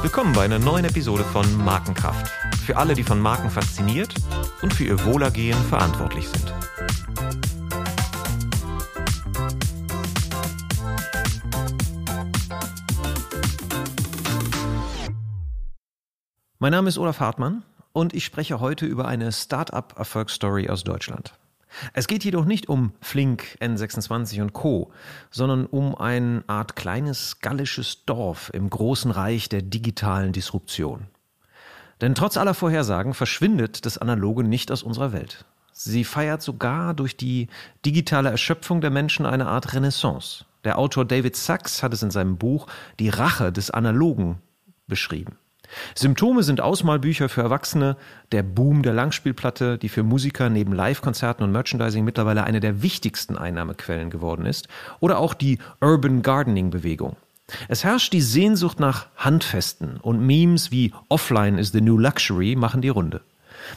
Willkommen bei einer neuen Episode von Markenkraft. Für alle, die von Marken fasziniert und für ihr Wohlergehen verantwortlich sind. Mein Name ist Olaf Hartmann und ich spreche heute über eine Start-up-Erfolgsstory aus Deutschland. Es geht jedoch nicht um Flink, N26 und Co., sondern um eine Art kleines gallisches Dorf im großen Reich der digitalen Disruption. Denn trotz aller Vorhersagen verschwindet das Analoge nicht aus unserer Welt. Sie feiert sogar durch die digitale Erschöpfung der Menschen eine Art Renaissance. Der Autor David Sachs hat es in seinem Buch Die Rache des Analogen beschrieben. Symptome sind Ausmalbücher für Erwachsene, der Boom der Langspielplatte, die für Musiker neben Live-Konzerten und Merchandising mittlerweile eine der wichtigsten Einnahmequellen geworden ist, oder auch die Urban Gardening-Bewegung. Es herrscht die Sehnsucht nach Handfesten und Memes wie Offline is the new luxury machen die Runde.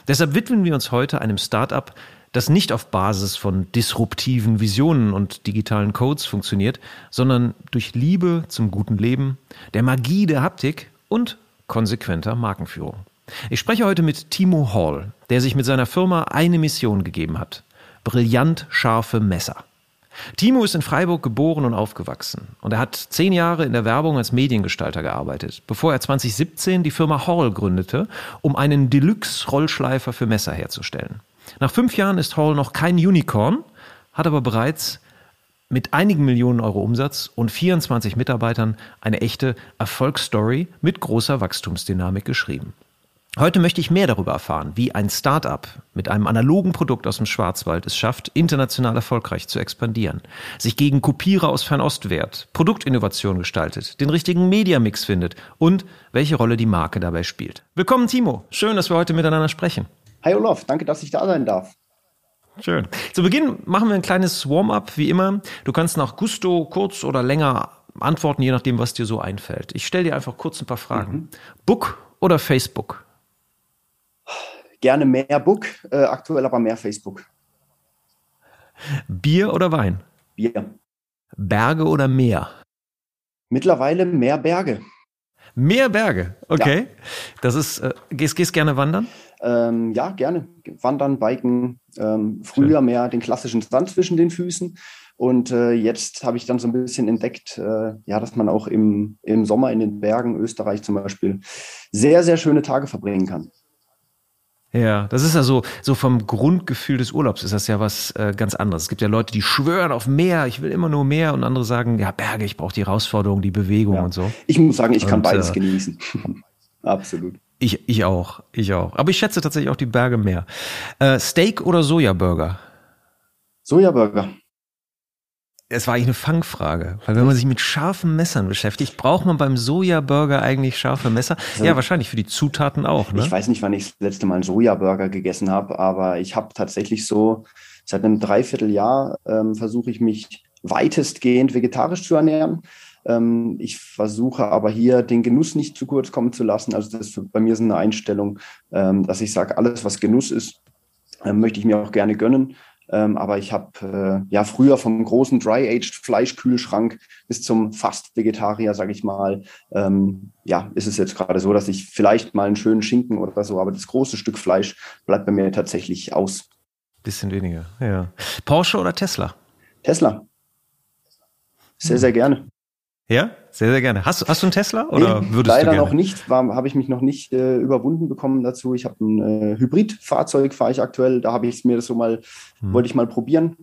Deshalb widmen wir uns heute einem Start-up, das nicht auf Basis von disruptiven Visionen und digitalen Codes funktioniert, sondern durch Liebe zum guten Leben, der Magie der Haptik und konsequenter Markenführung. Ich spreche heute mit Timo Hall, der sich mit seiner Firma eine Mission gegeben hat. Brillant scharfe Messer. Timo ist in Freiburg geboren und aufgewachsen und er hat zehn Jahre in der Werbung als Mediengestalter gearbeitet, bevor er 2017 die Firma Hall gründete, um einen Deluxe-Rollschleifer für Messer herzustellen. Nach fünf Jahren ist Hall noch kein Unicorn, hat aber bereits mit einigen Millionen Euro Umsatz und 24 Mitarbeitern eine echte Erfolgsstory mit großer Wachstumsdynamik geschrieben. Heute möchte ich mehr darüber erfahren, wie ein Start-up mit einem analogen Produkt aus dem Schwarzwald es schafft, international erfolgreich zu expandieren, sich gegen Kopierer aus Fernost wehrt, Produktinnovation gestaltet, den richtigen Mediamix findet und welche Rolle die Marke dabei spielt. Willkommen, Timo. Schön, dass wir heute miteinander sprechen. Hi Olaf, danke, dass ich da sein darf. Schön. Zu Beginn machen wir ein kleines Warm-up, wie immer. Du kannst nach Gusto kurz oder länger antworten, je nachdem, was dir so einfällt. Ich stelle dir einfach kurz ein paar Fragen. Mhm. Book oder Facebook? Gerne mehr Book, äh, aktuell aber mehr Facebook. Bier oder Wein? Bier. Berge oder Meer? Mittlerweile mehr Berge. Mehr Berge, okay. Ja. Das ist, äh, gehst, gehst gerne wandern? Ähm, ja, gerne. Wandern, Biken. Ähm, früher mehr den klassischen Sand zwischen den Füßen. Und äh, jetzt habe ich dann so ein bisschen entdeckt, äh, ja, dass man auch im, im Sommer in den Bergen, Österreich zum Beispiel, sehr, sehr schöne Tage verbringen kann. Ja, das ist ja so, so vom Grundgefühl des Urlaubs ist das ja was äh, ganz anderes. Es gibt ja Leute, die schwören auf Meer, ich will immer nur Meer und andere sagen, ja, Berge, ich brauche die Herausforderung, die Bewegung ja. und so. Ich muss sagen, ich und, kann beides äh, genießen. Absolut. Ich, ich auch, ich auch. Aber ich schätze tatsächlich auch die Berge mehr. Äh, Steak oder Sojaburger? Sojaburger. Es war eigentlich eine Fangfrage, weil wenn man sich mit scharfen Messern beschäftigt, braucht man beim Sojaburger eigentlich scharfe Messer? Also, ja, wahrscheinlich für die Zutaten auch. Ne? Ich weiß nicht, wann ich das letzte Mal einen Sojaburger gegessen habe, aber ich habe tatsächlich so seit einem Dreivierteljahr ähm, versuche ich mich weitestgehend vegetarisch zu ernähren. Ähm, ich versuche aber hier den Genuss nicht zu kurz kommen zu lassen. Also das ist bei mir so eine Einstellung, ähm, dass ich sage, alles, was Genuss ist, ähm, möchte ich mir auch gerne gönnen. Aber ich habe äh, ja früher vom großen Dry-Aged Fleischkühlschrank bis zum Fast-Vegetarier, sage ich mal, ja, ist es jetzt gerade so, dass ich vielleicht mal einen schönen Schinken oder so, aber das große Stück Fleisch bleibt bei mir tatsächlich aus. Bisschen weniger, ja. Porsche oder Tesla? Tesla. Sehr, sehr gerne. Ja, sehr, sehr gerne. Hast, hast du einen Tesla oder nee, würdest leider du gerne? noch nicht, habe ich mich noch nicht äh, überwunden bekommen dazu. Ich habe ein äh, Hybridfahrzeug, fahre ich aktuell. Da habe ich es mir so mal, hm. wollte ich mal probieren.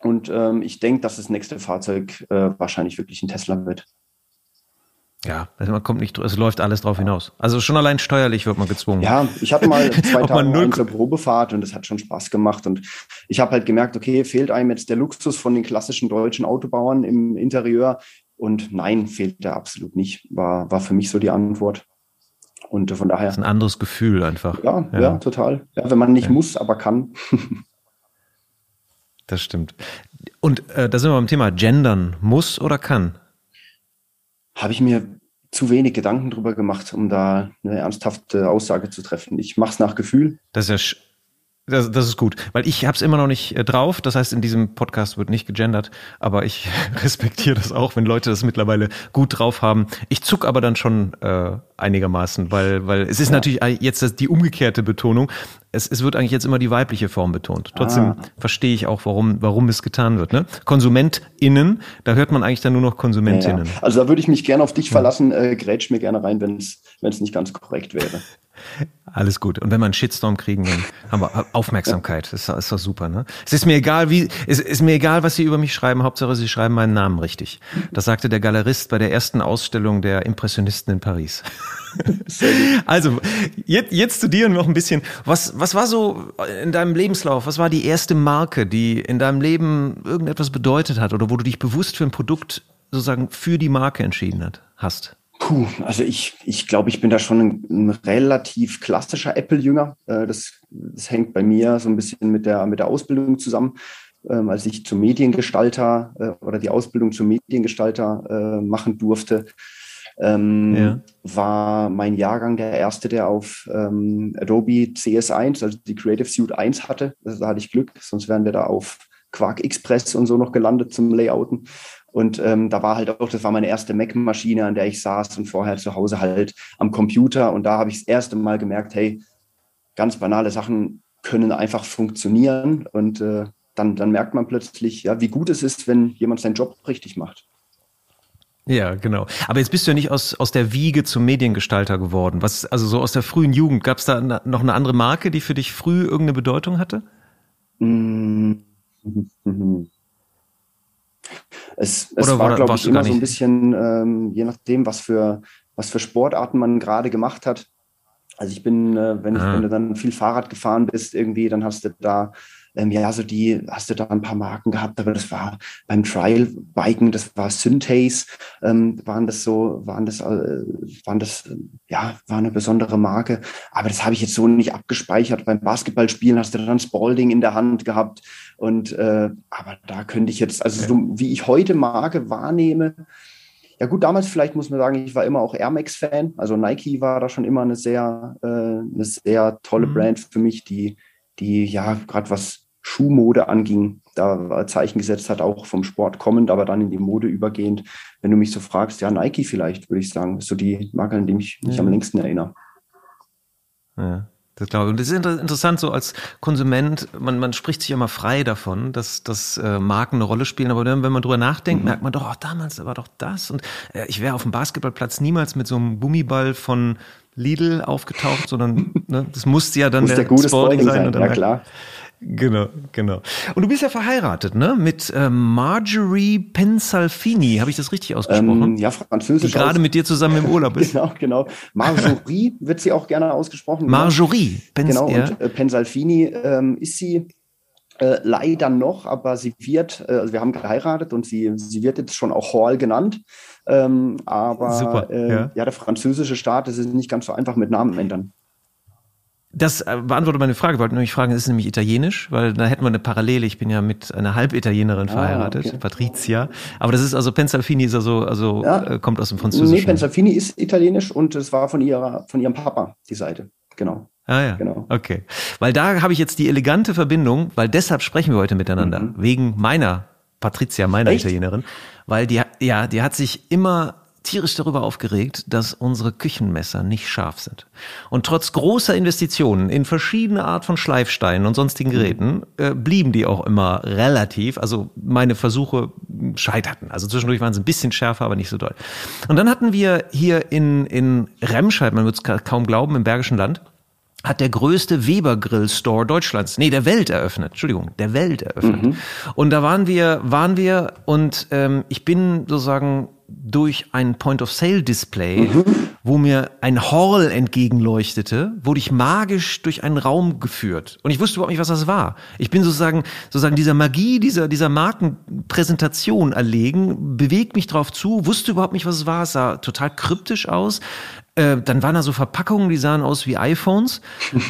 Und ähm, ich denke, dass das nächste Fahrzeug äh, wahrscheinlich wirklich ein Tesla wird. Ja, also man kommt nicht, es läuft alles drauf hinaus. Also schon allein steuerlich wird man gezwungen. Ja, ich hatte mal zwei Tage eine Probefahrt und es hat schon Spaß gemacht. Und ich habe halt gemerkt, okay, fehlt einem jetzt der Luxus von den klassischen deutschen Autobauern im Interieur. Und nein, fehlt da absolut nicht, war, war für mich so die Antwort. Und von daher. Das ist ein anderes Gefühl einfach. Ja, ja, ja total. Ja, wenn man nicht ja. muss, aber kann. das stimmt. Und äh, da sind wir beim Thema Gendern. Muss oder kann? Habe ich mir zu wenig Gedanken drüber gemacht, um da eine ernsthafte Aussage zu treffen. Ich mache es nach Gefühl. Das ist ja Das, das ist gut, weil ich habe es immer noch nicht äh, drauf. Das heißt, in diesem Podcast wird nicht gegendert, aber ich respektiere das auch, wenn Leute das mittlerweile gut drauf haben. Ich zuck aber dann schon äh, einigermaßen, weil, weil es ist ja. natürlich jetzt die umgekehrte Betonung. Es, es wird eigentlich jetzt immer die weibliche Form betont. Trotzdem ah. verstehe ich auch, warum, warum es getan wird. Ne? KonsumentInnen, da hört man eigentlich dann nur noch KonsumentInnen. Ja, ja. Also da würde ich mich gerne auf dich verlassen. Äh, grätsch mir gerne rein, wenn es nicht ganz korrekt wäre. Alles gut. Und wenn wir einen Shitstorm kriegen, dann haben wir Aufmerksamkeit. Das ist doch super, ne? Es ist mir egal, wie, es ist mir egal, was Sie über mich schreiben. Hauptsache, Sie schreiben meinen Namen richtig. Das sagte der Galerist bei der ersten Ausstellung der Impressionisten in Paris. Also, jetzt, jetzt zu dir noch ein bisschen. Was, was war so in deinem Lebenslauf? Was war die erste Marke, die in deinem Leben irgendetwas bedeutet hat oder wo du dich bewusst für ein Produkt sozusagen für die Marke entschieden hat, hast? Puh, also ich, ich glaube, ich bin da schon ein, ein relativ klassischer Apple-Jünger. Äh, das, das hängt bei mir so ein bisschen mit der, mit der Ausbildung zusammen. Ähm, als ich zum Mediengestalter äh, oder die Ausbildung zum Mediengestalter äh, machen durfte, ähm, ja. war mein Jahrgang der erste, der auf ähm, Adobe CS1, also die Creative Suite 1 hatte. Also da hatte ich Glück, sonst wären wir da auf Quark Express und so noch gelandet zum Layouten. Und ähm, da war halt auch, das war meine erste Mac-Maschine, an der ich saß und vorher zu Hause halt am Computer. Und da habe ich das erste Mal gemerkt, hey, ganz banale Sachen können einfach funktionieren. Und äh, dann, dann merkt man plötzlich, ja, wie gut es ist, wenn jemand seinen Job richtig macht. Ja, genau. Aber jetzt bist du ja nicht aus, aus der Wiege zum Mediengestalter geworden. Was, also so aus der frühen Jugend, gab es da noch eine andere Marke, die für dich früh irgendeine Bedeutung hatte? Mm -hmm. Es, es Oder war, glaube ich, immer so ein bisschen, ähm, je nachdem, was für, was für Sportarten man gerade gemacht hat. Also ich bin, äh, wenn, ich, wenn du dann viel Fahrrad gefahren bist, irgendwie, dann hast du da ähm, ja, so die, hast du da ein paar Marken gehabt, aber das war beim Trial-Biken, das war Synthase, ähm, waren das so, waren das, äh, waren das, ja, war eine besondere Marke. Aber das habe ich jetzt so nicht abgespeichert. Beim Basketballspielen hast du dann Spalding in der Hand gehabt. Und äh, aber da könnte ich jetzt, also so, wie ich heute Marke wahrnehme, ja gut, damals vielleicht muss man sagen, ich war immer auch Air Max-Fan. Also Nike war da schon immer eine sehr, äh, eine sehr tolle mhm. Brand für mich, die, die ja gerade was Schuhmode anging, da Zeichen gesetzt hat, auch vom Sport kommend, aber dann in die Mode übergehend. Wenn du mich so fragst, ja, Nike vielleicht, würde ich sagen, ist so die Marke, an die ich mich ja. am längsten erinnere. Ja. Das glaube ich. Und das ist interessant, so als Konsument, man, man spricht sich immer frei davon, dass, dass äh, Marken eine Rolle spielen, aber dann, wenn man drüber nachdenkt, mhm. merkt man doch, oh, damals war doch das. Und äh, ich wäre auf dem Basketballplatz niemals mit so einem Gummiball von Lidl aufgetaucht, sondern ne, das musste ja dann Muss der, der Sporting sein. sein. Ja, klar. Genau, genau. Und du bist ja verheiratet, ne? Mit äh, Marjorie Pensalfini. Habe ich das richtig ausgesprochen? Ähm, ja, französisch. Die gerade mit dir zusammen im Urlaub ist. genau, genau. Marjorie wird sie auch gerne ausgesprochen. Marjorie. Pens genau, ja. und äh, Pensalfini ähm, ist sie äh, leider noch, aber sie wird, äh, also wir haben geheiratet und sie, sie wird jetzt schon auch Hall genannt. Ähm, aber Super, äh, ja. ja, der französische Staat, das ist nicht ganz so einfach mit Namen ändern. Das äh, beantwortet meine Frage. Ich wollte nämlich fragen, ist es nämlich italienisch? Weil da hätten wir eine Parallele. Ich bin ja mit einer Halbitalienerin ah, verheiratet, okay. Patricia. Aber das ist also Pensalfini ist also, also ja. äh, kommt aus dem Französischen. Nee, Pensalfini ist italienisch und es war von ihrer, von ihrem Papa, die Seite. Genau. Ah ja, genau. okay. Weil da habe ich jetzt die elegante Verbindung, weil deshalb sprechen wir heute miteinander. Mhm. Wegen meiner Patricia, meiner Echt? Italienerin. Weil die, ja, die hat sich immer tierisch darüber aufgeregt, dass unsere Küchenmesser nicht scharf sind. Und trotz großer Investitionen in verschiedene Art von Schleifsteinen und sonstigen mhm. Geräten äh, blieben die auch immer relativ. Also meine Versuche scheiterten. Also zwischendurch waren sie ein bisschen schärfer, aber nicht so doll. Und dann hatten wir hier in, in Remscheid, man wird es kaum glauben, im Bergischen Land, hat der größte Weber Grill Store Deutschlands, nee, der Welt eröffnet. Entschuldigung, der Welt eröffnet. Mhm. Und da waren wir, waren wir und ähm, ich bin sozusagen durch ein Point-of-Sale-Display, mhm. wo mir ein Hall entgegenleuchtete, wurde ich magisch durch einen Raum geführt. Und ich wusste überhaupt nicht, was das war. Ich bin sozusagen, sozusagen dieser Magie, dieser, dieser Markenpräsentation erlegen, bewegt mich drauf zu, wusste überhaupt nicht, was es war. Es sah total kryptisch aus. Äh, dann waren da so Verpackungen, die sahen aus wie iPhones.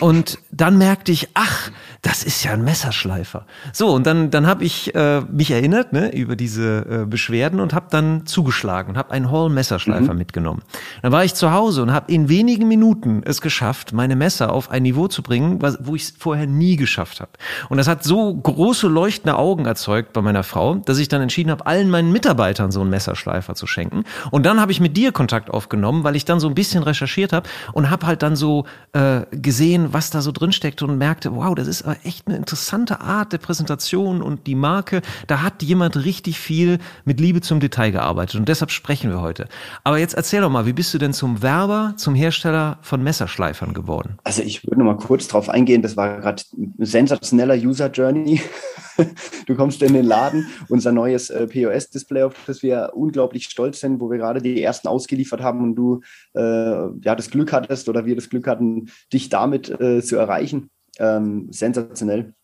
Und dann merkte ich, ach, das ist ja ein Messerschleifer. So, und dann, dann habe ich äh, mich erinnert ne, über diese äh, Beschwerden und habe dann zugeschlagen und habe einen Hall-Messerschleifer mhm. mitgenommen. Dann war ich zu Hause und habe in wenigen Minuten es geschafft, meine Messer auf ein Niveau zu bringen, was, wo ich es vorher nie geschafft habe. Und das hat so große leuchtende Augen erzeugt bei meiner Frau, dass ich dann entschieden habe, allen meinen Mitarbeitern so einen Messerschleifer zu schenken. Und dann habe ich mit dir Kontakt aufgenommen, weil ich dann so ein bisschen recherchiert habe und habe halt dann so äh, gesehen, was da so drin steckt und merkte, wow, das ist echt eine interessante Art der Präsentation und die Marke. Da hat jemand richtig viel mit Liebe zum Detail gearbeitet und deshalb sprechen wir heute. Aber jetzt erzähl doch mal, wie bist du denn zum Werber, zum Hersteller von Messerschleifern geworden? Also ich würde noch mal kurz drauf eingehen, das war gerade sensationeller User Journey. du kommst in den Laden, unser neues äh, POS-Display, auf das wir unglaublich stolz sind, wo wir gerade die ersten ausgeliefert haben und du äh, ja das Glück hattest oder wir das Glück hatten, dich damit äh, zu erreichen. Ähm, sensationell.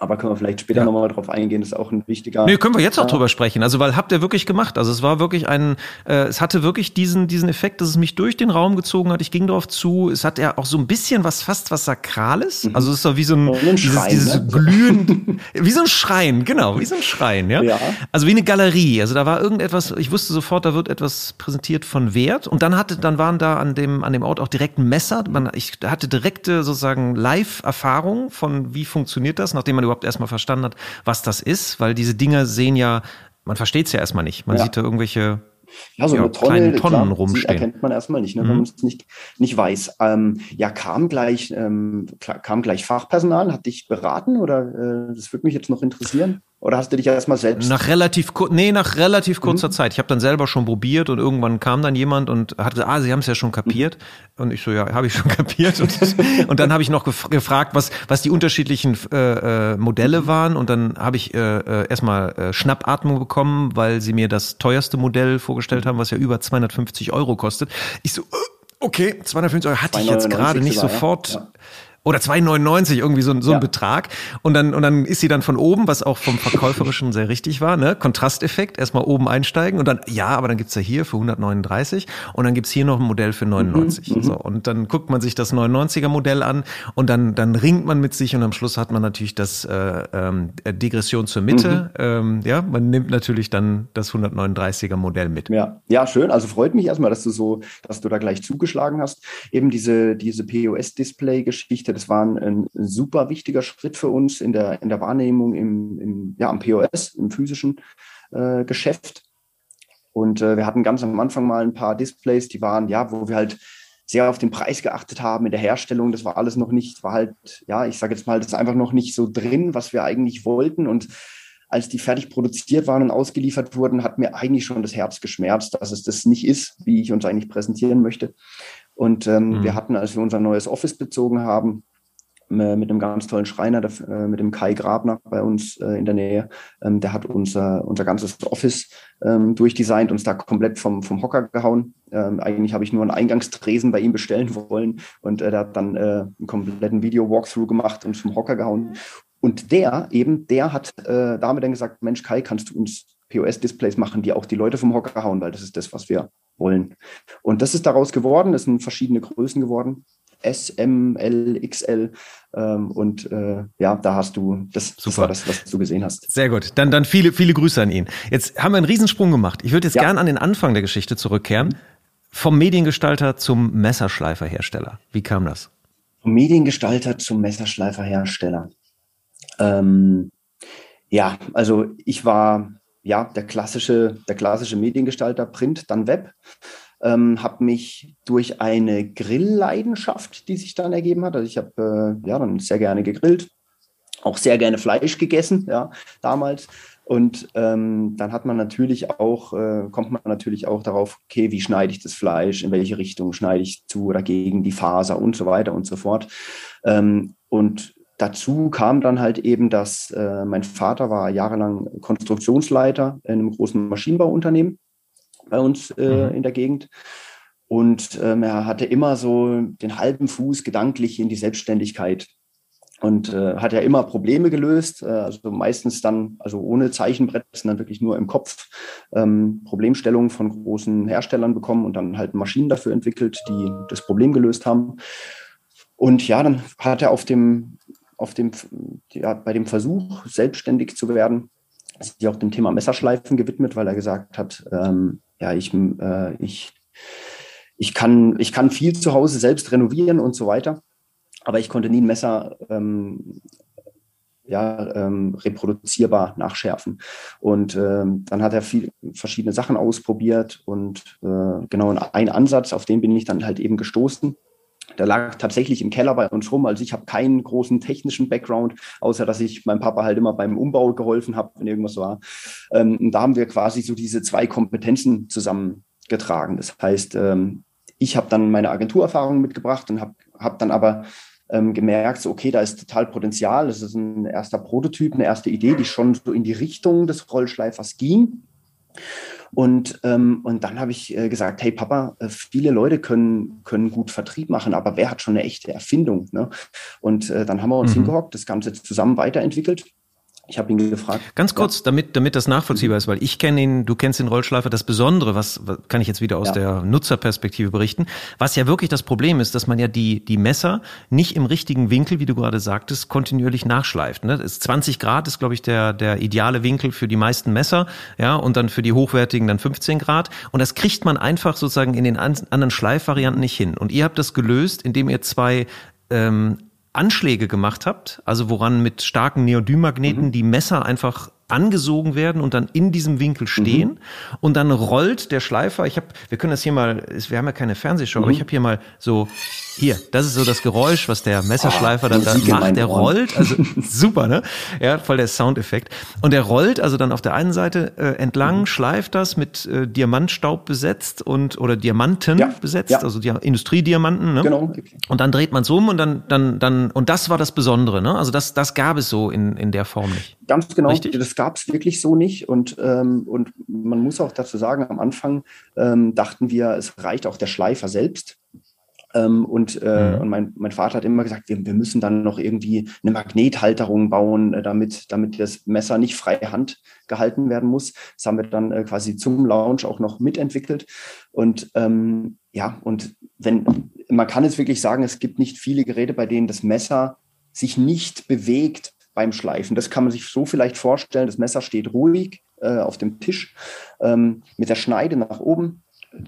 Aber können wir vielleicht später ja. nochmal drauf eingehen, das ist auch ein wichtiger. Nee, können wir jetzt auch drüber sprechen. Also, weil habt ihr wirklich gemacht. Also es war wirklich ein, äh, es hatte wirklich diesen, diesen Effekt, dass es mich durch den Raum gezogen hat. Ich ging darauf zu. Es hat ja auch so ein bisschen was, fast was Sakrales. Mhm. Also es ist so wie so ein, ein dieses, Schrein, dieses ne? glühend, wie so ein Schrein, genau, wie so ein Schrein, ja? ja. Also wie eine Galerie. Also da war irgendetwas, ich wusste sofort, da wird etwas präsentiert von Wert. Und dann hatte, dann waren da an dem, an dem Ort auch direkt ein Messer. Man, ich hatte direkte sozusagen Live-Erfahrung von wie funktioniert das, nachdem man überhaupt erstmal verstanden hat, was das ist, weil diese Dinger sehen ja, man versteht es ja erstmal nicht. Man ja. sieht da irgendwelche ja, so ja, eine Tonne, Tonnen klar, rumstehen. erkennt man erstmal nicht, ne, mhm. wenn man es nicht, nicht weiß. Ähm, ja, kam gleich, ähm, kam gleich Fachpersonal, hat dich beraten oder äh, das würde mich jetzt noch interessieren? Oder hast du dich erstmal selbst? Nach relativ nee, nach relativ kurzer mhm. Zeit. Ich habe dann selber schon probiert und irgendwann kam dann jemand und hat gesagt, ah, Sie haben es ja schon kapiert. Mhm. Und ich so, ja, habe ich schon kapiert. Und, und dann habe ich noch gef gefragt, was, was die unterschiedlichen äh, äh, Modelle mhm. waren. Und dann habe ich äh, äh, erstmal äh, Schnappatmung bekommen, weil sie mir das teuerste Modell vorgestellt haben, was ja über 250 Euro kostet. Ich so, äh, okay, 250 Euro hatte ich jetzt gerade nicht sofort. Ja oder 2,99 irgendwie so, so ja. ein Betrag und dann und dann ist sie dann von oben, was auch vom verkäuferischen sehr richtig war, ne? Kontrasteffekt, erstmal oben einsteigen und dann ja, aber dann gibt's ja hier für 139 und dann gibt's hier noch ein Modell für 99 mhm, so und dann guckt man sich das 99er Modell an und dann dann ringt man mit sich und am Schluss hat man natürlich das äh, ähm, Degression zur Mitte, mhm. ähm, ja, man nimmt natürlich dann das 139er Modell mit. Ja, ja, schön, also freut mich erstmal, dass du so, dass du da gleich zugeschlagen hast. Eben diese diese POS Display Geschichte. Das war ein, ein, super wichtiger Schritt für uns in der, in der Wahrnehmung im, im ja, am POS, im physischen äh, Geschäft. Und äh, wir hatten ganz am Anfang mal ein paar Displays, die waren, ja, wo wir halt sehr auf den Preis geachtet haben in der Herstellung. Das war alles noch nicht, war halt, ja, ich sage jetzt mal, das ist einfach noch nicht so drin, was wir eigentlich wollten. Und als die fertig produziert waren und ausgeliefert wurden, hat mir eigentlich schon das Herz geschmerzt, dass es das nicht ist, wie ich uns eigentlich präsentieren möchte. Und ähm, mhm. wir hatten, als wir unser neues Office bezogen haben, äh, mit einem ganz tollen Schreiner, äh, mit dem Kai Grabner bei uns äh, in der Nähe. Ähm, der hat unser, unser ganzes Office ähm, durchdesignt, uns da komplett vom, vom Hocker gehauen. Ähm, eigentlich habe ich nur einen Eingangstresen bei ihm bestellen wollen und der hat dann einen kompletten Video-Walkthrough gemacht und vom Hocker gehauen. Und der eben, der hat damit dann gesagt, Mensch Kai, kannst du uns POS-Displays machen, die auch die Leute vom Hocker hauen, weil das ist das, was wir wollen. Und das ist daraus geworden, es sind verschiedene Größen geworden. S, M, L, XL. Ähm, und äh, ja, da hast du, das, das war das, was du gesehen hast. Sehr gut. Dann, dann viele, viele Grüße an ihn. Jetzt haben wir einen Riesensprung gemacht. Ich würde jetzt ja. gern an den Anfang der Geschichte zurückkehren. Vom Mediengestalter zum Messerschleiferhersteller. Wie kam das? Vom Mediengestalter zum Messerschleiferhersteller. Ähm, ja, also ich war ja, der klassische, der klassische Mediengestalter, Print, dann Web. Ähm, habe mich durch eine Grillleidenschaft, die sich dann ergeben hat, also ich habe äh, ja dann sehr gerne gegrillt, auch sehr gerne Fleisch gegessen, ja, damals. Und ähm, dann hat man natürlich auch, äh, kommt man natürlich auch darauf, okay, wie schneide ich das Fleisch, in welche Richtung schneide ich zu oder gegen die Faser und so weiter und so fort. Ähm, und Dazu kam dann halt eben, dass äh, mein Vater war jahrelang Konstruktionsleiter in einem großen Maschinenbauunternehmen bei uns äh, mhm. in der Gegend. Und ähm, er hatte immer so den halben Fuß gedanklich in die Selbstständigkeit und äh, hat ja immer Probleme gelöst, äh, also meistens dann, also ohne Zeichenbrett, sondern wirklich nur im Kopf ähm, Problemstellungen von großen Herstellern bekommen und dann halt Maschinen dafür entwickelt, die das Problem gelöst haben. Und ja, dann hat er auf dem, auf dem, ja, bei dem Versuch, selbstständig zu werden, sich auch dem Thema Messerschleifen gewidmet, weil er gesagt hat, ähm, ja, ich, äh, ich, ich, kann, ich kann viel zu Hause selbst renovieren und so weiter aber ich konnte nie ein Messer ähm, ja, ähm, reproduzierbar nachschärfen. Und ähm, dann hat er viel, verschiedene Sachen ausprobiert und äh, genau ein Ansatz, auf den bin ich dann halt eben gestoßen. Der lag tatsächlich im Keller bei uns rum. Also ich habe keinen großen technischen Background, außer dass ich meinem Papa halt immer beim Umbau geholfen habe, wenn irgendwas war. Ähm, und da haben wir quasi so diese zwei Kompetenzen zusammengetragen. Das heißt, ähm, ich habe dann meine Agenturerfahrung mitgebracht und habe hab dann aber ähm, gemerkt, so, okay, da ist total Potenzial. Das ist ein erster Prototyp, eine erste Idee, die schon so in die Richtung des Rollschleifers ging. Und, ähm, und dann habe ich äh, gesagt, hey Papa, äh, viele Leute können, können gut Vertrieb machen, aber wer hat schon eine echte Erfindung? Ne? Und äh, dann haben wir uns mhm. hingehockt, das Ganze zusammen weiterentwickelt ich habe ihn gefragt. Ganz kurz, ja. damit, damit das nachvollziehbar ist, weil ich kenne ihn, du kennst den Rollschleifer. Das Besondere, was, was kann ich jetzt wieder aus ja. der Nutzerperspektive berichten, was ja wirklich das Problem ist, dass man ja die, die Messer nicht im richtigen Winkel, wie du gerade sagtest, kontinuierlich nachschleift. Ne? Ist 20 Grad ist, glaube ich, der, der ideale Winkel für die meisten Messer, ja, und dann für die hochwertigen dann 15 Grad. Und das kriegt man einfach sozusagen in den anderen Schleifvarianten nicht hin. Und ihr habt das gelöst, indem ihr zwei ähm, Anschläge gemacht habt, also woran mit starken Neodym-Magneten mhm. die Messer einfach angesogen werden und dann in diesem Winkel stehen mhm. und dann rollt der Schleifer. Ich habe, wir können das hier mal, wir haben ja keine Fernsehshow, mhm. aber ich habe hier mal so hier, das ist so das Geräusch, was der Messerschleifer oh, dann, dann macht. Der rollt, also super, ne? Ja, voll der Soundeffekt. Und der rollt also dann auf der einen Seite äh, entlang, mhm. schleift das mit äh, Diamantstaub besetzt und oder Diamanten ja. besetzt, ja. also die Industriediamanten, ne? Genau. Und dann dreht man es um und dann, dann, dann, und das war das Besondere, ne? Also das, das gab es so in, in der Form nicht. Ganz genau. Richtig? Das gab es wirklich so nicht. Und, ähm, und man muss auch dazu sagen, am Anfang ähm, dachten wir, es reicht auch der Schleifer selbst. Ähm, und äh, mhm. und mein, mein Vater hat immer gesagt, wir, wir müssen dann noch irgendwie eine Magnethalterung bauen, äh, damit, damit das Messer nicht freie Hand gehalten werden muss. Das haben wir dann äh, quasi zum Launch auch noch mitentwickelt. Und ähm, ja, und wenn man kann es wirklich sagen, es gibt nicht viele Geräte, bei denen das Messer sich nicht bewegt beim Schleifen. Das kann man sich so vielleicht vorstellen. Das Messer steht ruhig äh, auf dem Tisch ähm, mit der Schneide nach oben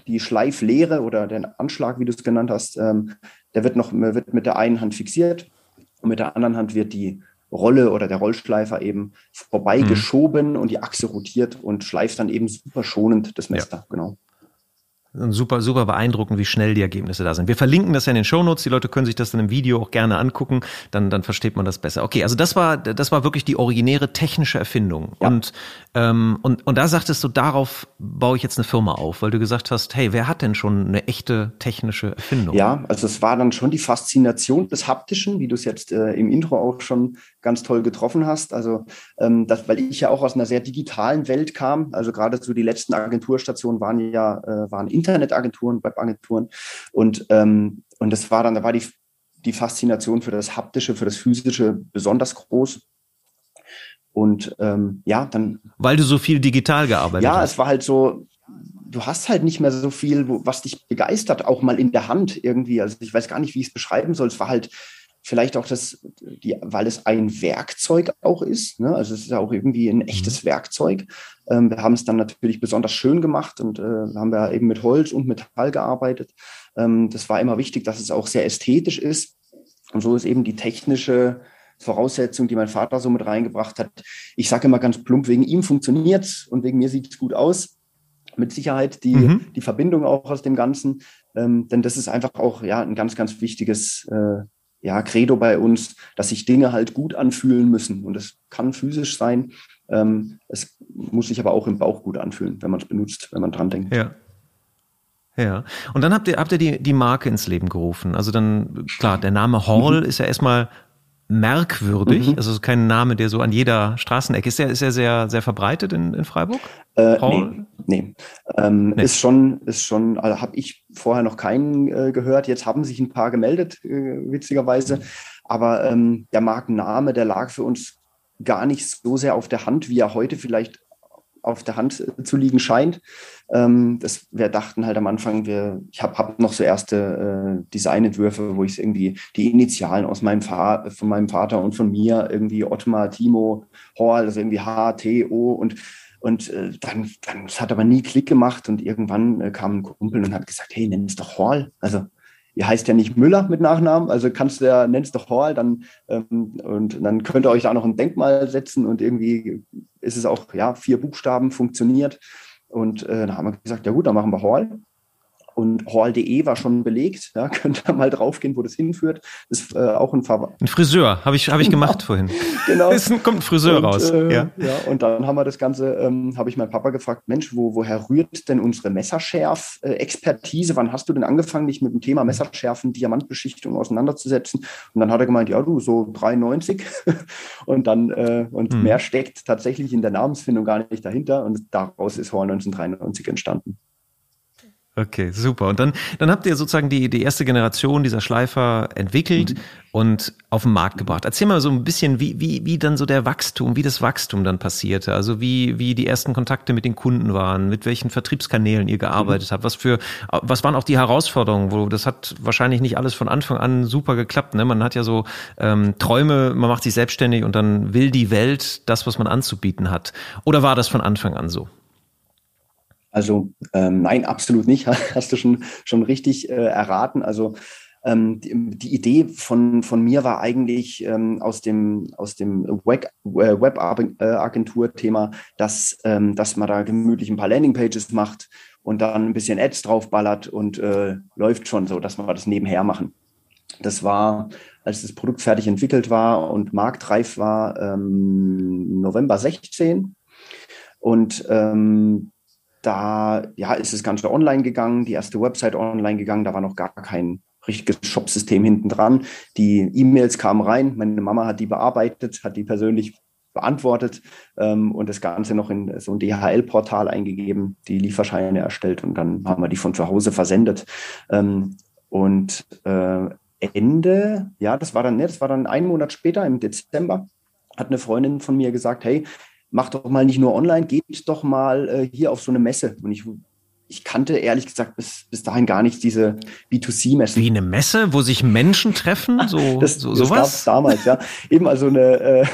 die Schleiflehre oder der Anschlag, wie du es genannt hast, ähm, der wird noch wird mit der einen Hand fixiert und mit der anderen Hand wird die Rolle oder der Rollschleifer eben vorbeigeschoben mhm. und die Achse rotiert und schleift dann eben super schonend das Messer. Ja. Genau super, super beeindruckend, wie schnell die Ergebnisse da sind. Wir verlinken das ja in den Shownotes. Die Leute können sich das dann im Video auch gerne angucken. Dann, dann versteht man das besser. Okay, also das war, das war wirklich die originäre technische Erfindung. Ja. Und, ähm, und, und da sagtest du, darauf baue ich jetzt eine Firma auf, weil du gesagt hast, hey, wer hat denn schon eine echte technische Erfindung? Ja, also es war dann schon die Faszination des Haptischen, wie du es jetzt äh, im Intro auch schon ganz toll getroffen hast. Also, ähm, das, weil ich ja auch aus einer sehr digitalen Welt kam. Also gerade so die letzten Agenturstationen waren ja, äh, waren Internetagenturen, Webagenturen. Und, ähm, und das war dann, da war die, die Faszination für das Haptische, für das Physische besonders groß. Und ähm, ja, dann. Weil du so viel digital gearbeitet ja, hast. Ja, es war halt so, du hast halt nicht mehr so viel, was dich begeistert, auch mal in der Hand irgendwie. Also ich weiß gar nicht, wie ich es beschreiben soll. Es war halt vielleicht auch das, die, weil es ein Werkzeug auch ist. Ne? Also es ist ja auch irgendwie ein echtes mhm. Werkzeug. Ähm, wir haben es dann natürlich besonders schön gemacht und äh, haben wir eben mit Holz und Metall gearbeitet. Ähm, das war immer wichtig, dass es auch sehr ästhetisch ist. Und so ist eben die technische Voraussetzung, die mein Vater so mit reingebracht hat. Ich sage immer ganz plump, wegen ihm funktioniert und wegen mir sieht es gut aus. Mit Sicherheit die, mhm. die Verbindung auch aus dem Ganzen. Ähm, denn das ist einfach auch ja, ein ganz, ganz wichtiges äh, ja, Credo bei uns, dass sich Dinge halt gut anfühlen müssen. Und es kann physisch sein. Ähm, es muss sich aber auch im Bauch gut anfühlen, wenn man es benutzt, wenn man dran denkt. Ja. Ja. Und dann habt ihr, habt ihr die, die Marke ins Leben gerufen. Also dann, klar, der Name Hall mhm. ist ja erstmal merkwürdig. Mhm. Also kein Name, der so an jeder Straßenecke ist. Der ist ja sehr, sehr verbreitet in, in Freiburg. Äh, nee, nee. Ähm, nee. Ist schon, ist schon, also habe ich vorher noch keinen äh, gehört. Jetzt haben sich ein paar gemeldet, äh, witzigerweise. Aber ähm, der Markenname, der lag für uns gar nicht so sehr auf der Hand, wie er heute vielleicht auf der Hand zu liegen scheint. Ähm, das, wir dachten halt am Anfang, wir, ich habe hab noch so erste äh, Designentwürfe, wo ich irgendwie die Initialen aus meinem Vater, von meinem Vater und von mir irgendwie Ottmar, Timo, Hall, also irgendwie H, T, O und und äh, dann, dann, es hat aber nie Klick gemacht und irgendwann äh, kam ein Kumpel und hat gesagt, hey, nenn es doch Hall. Also ihr heißt ja nicht Müller mit Nachnamen, also kannst du ja, nennst doch Hall, dann ähm, und dann könnt ihr euch da noch ein Denkmal setzen und irgendwie ist es auch, ja, vier Buchstaben funktioniert. Und äh, dann haben wir gesagt, ja gut, dann machen wir Hall. Und hall.de war schon belegt. Ja, könnt ihr mal draufgehen, wo das hinführt. Das ist äh, auch ein Fahrer. Ein Friseur, habe ich, hab ich gemacht vorhin. genau. Es kommt ein Friseur und, raus. Äh, ja. ja, und dann haben wir das Ganze, ähm, habe ich meinen Papa gefragt, Mensch, wo, woher rührt denn unsere Messerschärf-Expertise? Wann hast du denn angefangen, dich mit dem Thema Messerschärfen, Diamantbeschichtung auseinanderzusetzen? Und dann hat er gemeint, ja, du, so 93. und dann, äh, und hm. mehr steckt tatsächlich in der Namensfindung gar nicht dahinter. Und daraus ist Horn 1993 entstanden. Okay, super. Und dann, dann habt ihr sozusagen die, die erste Generation dieser Schleifer entwickelt mhm. und auf den Markt gebracht. Erzähl mal so ein bisschen, wie, wie, wie dann so der Wachstum, wie das Wachstum dann passierte. Also wie, wie die ersten Kontakte mit den Kunden waren, mit welchen Vertriebskanälen ihr gearbeitet mhm. habt, was für, was waren auch die Herausforderungen, wo das hat wahrscheinlich nicht alles von Anfang an super geklappt. Ne? Man hat ja so ähm, Träume, man macht sich selbstständig und dann will die Welt das, was man anzubieten hat. Oder war das von Anfang an so? Also ähm, nein, absolut nicht. Hast du schon, schon richtig äh, erraten. Also ähm, die, die, Idee von, von mir war eigentlich ähm, aus dem, aus dem Web-Agentur-Thema, äh, dass, ähm, dass man da gemütlich ein paar Landingpages macht und dann ein bisschen Ads draufballert und äh, läuft schon so, dass wir das nebenher machen. Das war, als das Produkt fertig entwickelt war und marktreif war, ähm, November 16. Und ähm, da ja, ist das Ganze online gegangen, die erste Website online gegangen, da war noch gar kein richtiges Shopsystem hinten dran. Die E-Mails kamen rein, meine Mama hat die bearbeitet, hat die persönlich beantwortet ähm, und das Ganze noch in so ein DHL-Portal eingegeben, die Lieferscheine erstellt und dann haben wir die von zu Hause versendet. Ähm, und äh, Ende, ja, das war dann, ne, das war dann einen Monat später, im Dezember, hat eine Freundin von mir gesagt, hey, mach doch mal nicht nur online, geht doch mal äh, hier auf so eine Messe. Und ich, ich kannte ehrlich gesagt bis, bis dahin gar nicht diese B2C-Messen. Wie eine Messe, wo sich Menschen treffen? So, das so, das gab es damals, ja. Eben also eine, äh,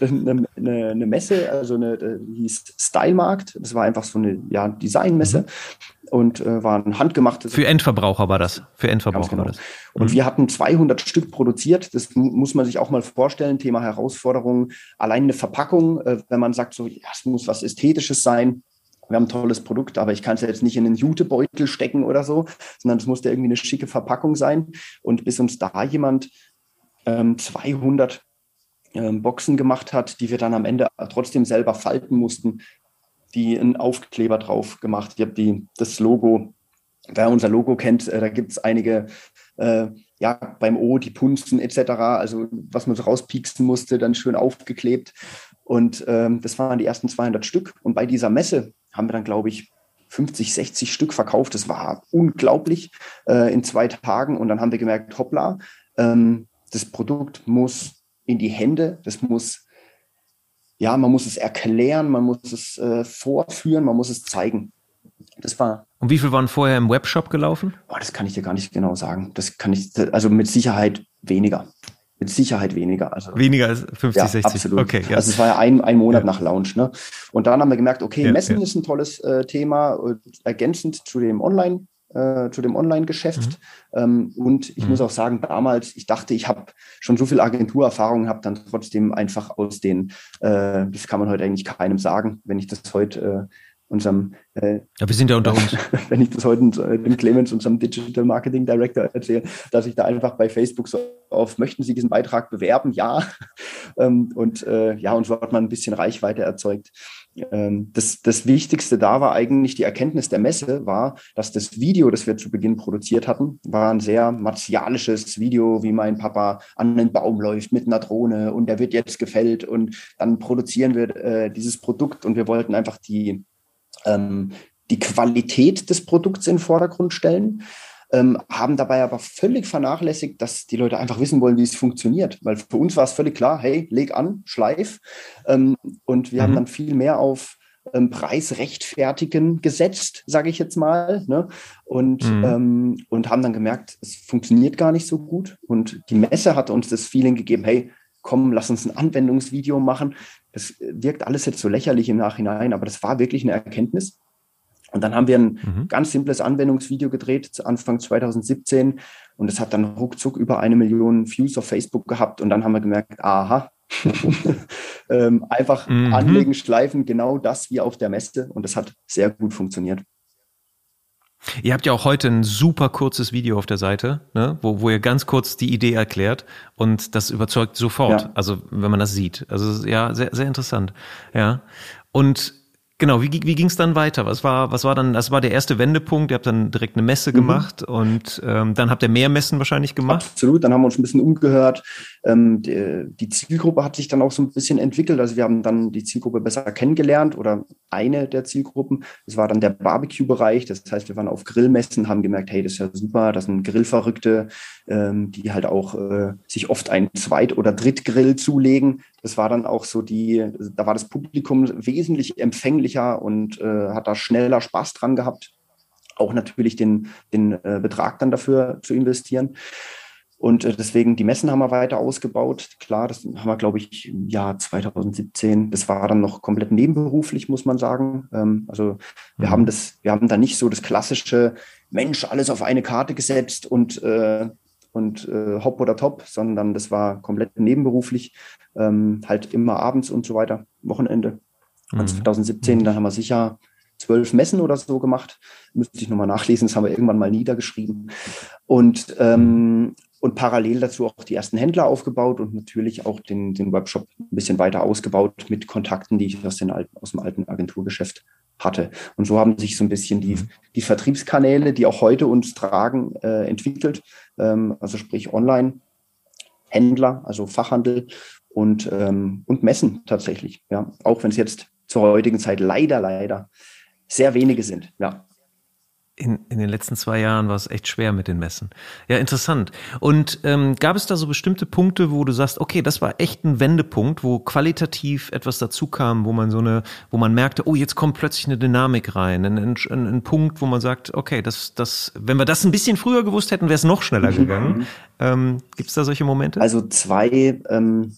eine, eine, eine, Messe, also eine, die hieß Stylemarkt. Das war einfach so eine ja, Designmesse. Mhm und äh, war ein handgemachtes. Für Endverbraucher war das. Für Endverbraucher genau. war das. Und mhm. wir hatten 200 Stück produziert. Das muss man sich auch mal vorstellen. Thema Herausforderungen. Allein eine Verpackung, äh, wenn man sagt so, ja, es muss was Ästhetisches sein. Wir haben ein tolles Produkt, aber ich kann es ja jetzt nicht in einen Jutebeutel stecken oder so, sondern es musste irgendwie eine schicke Verpackung sein. Und bis uns da jemand ähm, 200 ähm, Boxen gemacht hat, die wir dann am Ende trotzdem selber falten mussten, die einen Aufkleber drauf gemacht. Ich habe die, das Logo, wer unser Logo kennt, äh, da gibt es einige, äh, ja, beim O, die Punzen etc., also was man so rauspieksen musste, dann schön aufgeklebt. Und ähm, das waren die ersten 200 Stück. Und bei dieser Messe haben wir dann, glaube ich, 50, 60 Stück verkauft. Das war unglaublich äh, in zwei Tagen. Und dann haben wir gemerkt, hoppla, ähm, das Produkt muss in die Hände, das muss ja, man muss es erklären, man muss es äh, vorführen, man muss es zeigen. Das war. Und wie viel waren vorher im Webshop gelaufen? Boah, das kann ich dir gar nicht genau sagen. Das kann ich, also mit Sicherheit weniger. Mit Sicherheit weniger. Also, weniger als 50, ja, 60. Absolut. Okay, ja. Also es war ja ein, ein Monat ja. nach Launch. Ne? Und dann haben wir gemerkt, okay, Messen ist ein tolles äh, Thema, äh, ergänzend zu dem Online äh, zu dem Online-Geschäft. Mhm. Ähm, und ich mhm. muss auch sagen, damals, ich dachte, ich habe schon so viel Agenturerfahrung, habe dann trotzdem einfach aus den, äh, das kann man heute eigentlich keinem sagen, wenn ich das heute äh, unserem äh, ja, wir sind ja unter uns. wenn ich das heute äh, dem Clemens, unserem Digital Marketing Director erzähle, dass ich da einfach bei Facebook so auf, möchten Sie diesen Beitrag bewerben? Ja. ähm, und äh, ja, und so hat man ein bisschen Reichweite erzeugt. Ähm, das, das Wichtigste da war eigentlich die Erkenntnis der Messe, war, dass das Video, das wir zu Beginn produziert hatten, war ein sehr martialisches Video, wie mein Papa an den Baum läuft mit einer Drohne und der wird jetzt gefällt und dann produzieren wir äh, dieses Produkt und wir wollten einfach die, ähm, die Qualität des Produkts in den Vordergrund stellen. ähm, haben dabei aber völlig vernachlässigt, dass die Leute einfach wissen wollen, wie es funktioniert. Weil für uns war es völlig klar, hey, leg an, schleif. Ähm, und wir mhm. haben dann viel mehr auf ähm, Preis rechtfertigen gesetzt, sage ich jetzt mal. Ne? Und, mhm. ähm, und haben dann gemerkt, es funktioniert gar nicht so gut. Und die Messe hat uns das Feeling gegeben, hey, komm, lass uns ein Anwendungsvideo machen. Das wirkt alles jetzt so lächerlich im Nachhinein, aber das war wirklich eine Erkenntnis. Und dann haben wir ein mhm. ganz simples Anwendungsvideo gedreht, zu Anfang 2017. Und es hat dann ruckzuck über eine Million Views auf Facebook gehabt. Und dann haben wir gemerkt, aha, ähm, einfach mhm. anlegen, schleifen, genau das wie auf der Messe. Und das hat sehr gut funktioniert. Ihr habt ja auch heute ein super kurzes Video auf der Seite, ne, wo, wo ihr ganz kurz die Idee erklärt und das überzeugt sofort, ja. also wenn man das sieht. Also ja, sehr, sehr interessant. Ja. Und Genau, wie, wie ging es dann weiter? Was war, was war dann, das war der erste Wendepunkt, ihr habt dann direkt eine Messe mhm. gemacht und ähm, dann habt ihr mehr Messen wahrscheinlich gemacht? Absolut, dann haben wir uns ein bisschen umgehört. Ähm, die, die, Zielgruppe hat sich dann auch so ein bisschen entwickelt. Also wir haben dann die Zielgruppe besser kennengelernt oder eine der Zielgruppen. Das war dann der Barbecue-Bereich. Das heißt, wir waren auf Grillmessen, haben gemerkt, hey, das ist ja super, das sind Grillverrückte, ähm, die halt auch äh, sich oft einen Zweit- oder Drittgrill zulegen. Das war dann auch so die, da war das Publikum wesentlich empfänglicher und äh, hat da schneller Spaß dran gehabt, auch natürlich den, den äh, Betrag dann dafür zu investieren. Und äh, deswegen, die Messen haben wir weiter ausgebaut. Klar, das haben wir, glaube ich, im Jahr 2017. Das war dann noch komplett nebenberuflich, muss man sagen. Ähm, also wir mhm. haben das, wir haben da nicht so das klassische Mensch, alles auf eine Karte gesetzt und äh, und äh, hopp oder top, sondern das war komplett nebenberuflich, ähm, halt immer abends und so weiter, Wochenende. Mhm. 2017, mhm. da haben wir sicher zwölf Messen oder so gemacht. Müsste ich nochmal nachlesen, das haben wir irgendwann mal niedergeschrieben. Und, ähm, und parallel dazu auch die ersten Händler aufgebaut und natürlich auch den, den Webshop ein bisschen weiter ausgebaut mit Kontakten, die ich aus, den alten, aus dem alten Agenturgeschäft hatte. Und so haben sich so ein bisschen die, mhm. die Vertriebskanäle, die auch heute uns tragen, äh, entwickelt. Ähm, also sprich Online-Händler, also Fachhandel und, ähm, und Messen tatsächlich. Ja, auch wenn es jetzt zur heutigen Zeit leider, leider sehr wenige sind. Ja in, in den letzten zwei Jahren war es echt schwer mit den Messen. Ja, interessant. Und ähm, gab es da so bestimmte Punkte, wo du sagst, okay, das war echt ein Wendepunkt, wo qualitativ etwas dazu kam, wo man so eine, wo man merkte, oh, jetzt kommt plötzlich eine Dynamik rein, ein, ein, ein Punkt, wo man sagt, okay, das, das, wenn wir das ein bisschen früher gewusst hätten, wäre es noch schneller mhm. gegangen. ähm, Gibt es da solche Momente? Also zwei, ähm,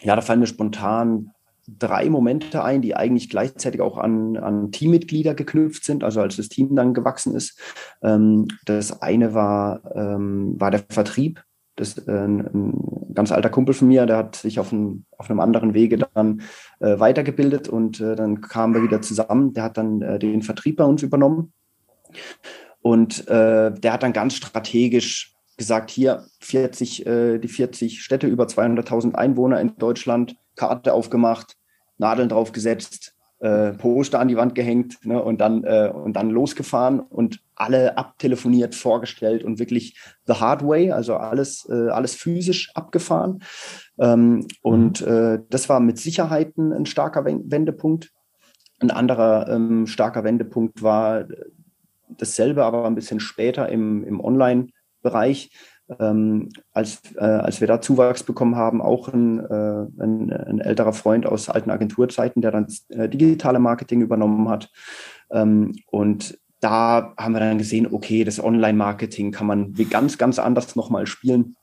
ja, da fallen mir spontan drei Momente ein, die eigentlich gleichzeitig auch an, an Teammitglieder geknüpft sind, also als das Team dann gewachsen ist. Ähm, das eine war, ähm, war der Vertrieb. Das äh, ein, ganz alter Kumpel von mir, der hat sich auf, ein, auf einem anderen Wege dann äh, weitergebildet und äh, dann kamen wir wieder zusammen. Der hat dann äh, den Vertrieb bei uns übernommen. Und äh, der hat dann ganz strategisch gesagt, hier 40, äh, die 40 Städte, über 200.000 Einwohner in Deutschland, Karte aufgemacht, Nadeln draufgesetzt, äh, Poster an die Wand gehängt ne, und, dann, äh, und dann losgefahren und alle abtelefoniert, vorgestellt und wirklich the hard way, also alles, äh, alles physisch abgefahren. Ähm, und mhm. äh, das war mit Sicherheit ein, ein starker Wendepunkt. Ein anderer ähm, starker Wendepunkt war dasselbe, aber ein bisschen später im, im Online-Bereich ähm, als, äh, als wir da Zuwachs bekommen haben, auch ein, äh, ein, ein, älterer Freund aus alten Agenturzeiten, der dann äh, digitale Marketing übernommen hat. Ähm, und da haben wir dann gesehen, okay, das Online-Marketing kann man ganz, ganz anders nochmal spielen.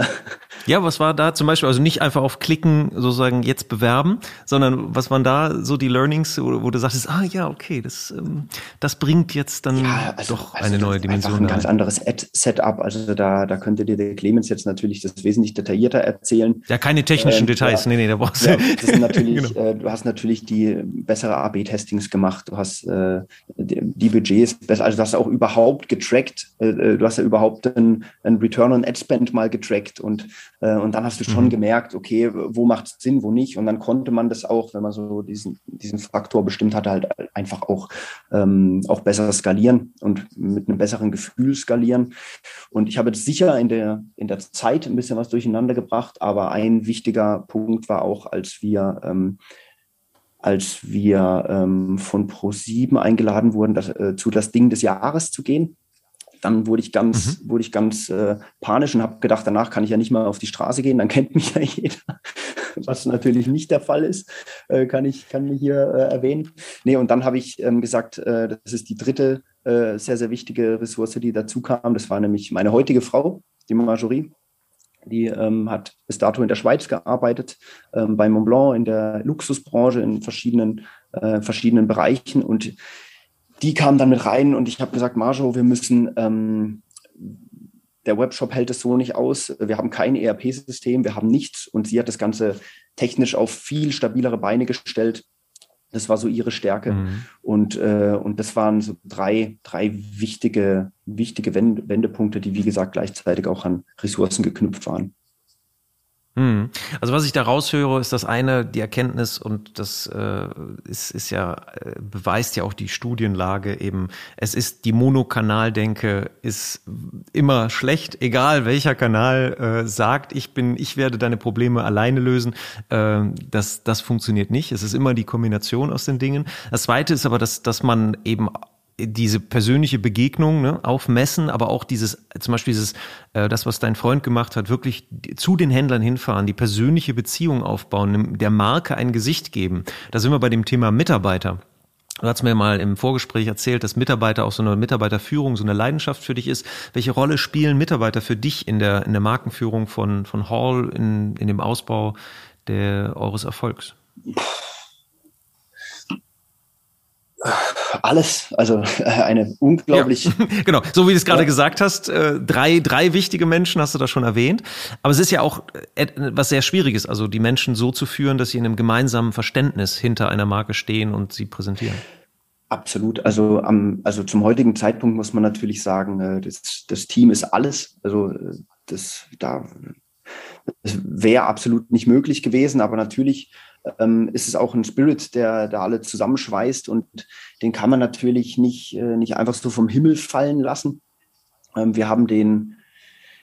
Ja, was war da zum Beispiel, also nicht einfach auf Klicken sozusagen jetzt bewerben, sondern was waren da so die Learnings, wo, wo du sagtest, ah ja, okay, das, ähm, das bringt jetzt dann ja, also, doch also eine neue Dimension. Einfach ein ganz anderes Ad-Setup, also da, da könnte dir der Clemens jetzt natürlich das wesentlich detaillierter erzählen. Ja, keine technischen ähm, Details, ja, nee, nee, da brauchst du. Ja, das sind natürlich, genau. äh, du hast natürlich die bessere AB-Testings gemacht, du hast äh, die, die, Budgets, also du hast auch überhaupt getrackt, äh, äh, du hast ja überhaupt einen, einen Return on Ad Spend mal getrackt getrackt und, äh, und dann hast du schon mhm. gemerkt, okay, wo macht es Sinn, wo nicht. Und dann konnte man das auch, wenn man so diesen, diesen Faktor bestimmt hatte, halt einfach auch, ähm, auch besser skalieren und mit einem besseren Gefühl skalieren. Und ich habe jetzt sicher in der, in der Zeit ein bisschen was durcheinander gebracht, aber ein wichtiger Punkt war auch, als wir ähm, als wir ähm, von Pro7 eingeladen wurden, das, äh, zu das Ding des Jahres zu gehen dann wurde ich ganz, mhm. wurde ich ganz äh, panisch und habe gedacht, danach kann ich ja nicht mal auf die Straße gehen, dann kennt mich ja jeder. Was natürlich nicht der Fall ist, äh, kann ich kann hier äh, erwähnen. Nee, und dann habe ich ähm, gesagt, äh, das ist die dritte äh, sehr, sehr wichtige Ressource, die dazu kam. Das war nämlich meine heutige Frau, die Marjorie. Die ähm, hat bis dato in der Schweiz gearbeitet, ähm, bei Montblanc in der Luxusbranche in verschiedenen, äh, verschiedenen Bereichen. Und die kam dann mit rein und ich habe gesagt, Marjo, wir müssen, ähm, der Webshop hält es so nicht aus. Wir haben kein ERP-System, wir haben nichts. Und sie hat das Ganze technisch auf viel stabilere Beine gestellt. Das war so ihre Stärke. Mhm. Und, äh, und das waren so drei, drei wichtige, wichtige Wendepunkte, die, wie gesagt, gleichzeitig auch an Ressourcen geknüpft waren. Hm. Also was ich da raushöre, ist das eine, die Erkenntnis und das äh, ist, ist ja, äh, beweist ja auch die Studienlage eben, es ist die Monokanaldenke ist immer schlecht, egal welcher Kanal äh, sagt, ich bin, ich werde deine Probleme alleine lösen, äh, das, das funktioniert nicht. Es ist immer die Kombination aus den Dingen. Das zweite ist aber, dass, dass man eben diese persönliche Begegnung ne, aufmessen, aber auch dieses, zum Beispiel dieses, äh, das, was dein Freund gemacht hat, wirklich zu den Händlern hinfahren, die persönliche Beziehung aufbauen, der Marke ein Gesicht geben. Da sind wir bei dem Thema Mitarbeiter. Du hast mir mal im Vorgespräch erzählt, dass Mitarbeiter auch so eine Mitarbeiterführung, so eine Leidenschaft für dich ist. Welche Rolle spielen Mitarbeiter für dich in der, in der Markenführung von, von Hall, in, in dem Ausbau der, eures Erfolgs? Alles. Also äh, eine unglaublich. Ja. genau, so wie du es gerade ja. gesagt hast, äh, drei, drei wichtige Menschen hast du da schon erwähnt. Aber es ist ja auch äh, was sehr Schwieriges, also die Menschen so zu führen, dass sie in einem gemeinsamen Verständnis hinter einer Marke stehen und sie präsentieren. Absolut. Also am, also zum heutigen Zeitpunkt muss man natürlich sagen, das, das Team ist alles. Also das da das wäre absolut nicht möglich gewesen, aber natürlich ähm, ist es auch ein Spirit, der da alle zusammenschweißt und den kann man natürlich nicht, äh, nicht einfach so vom Himmel fallen lassen. Ähm, wir haben den,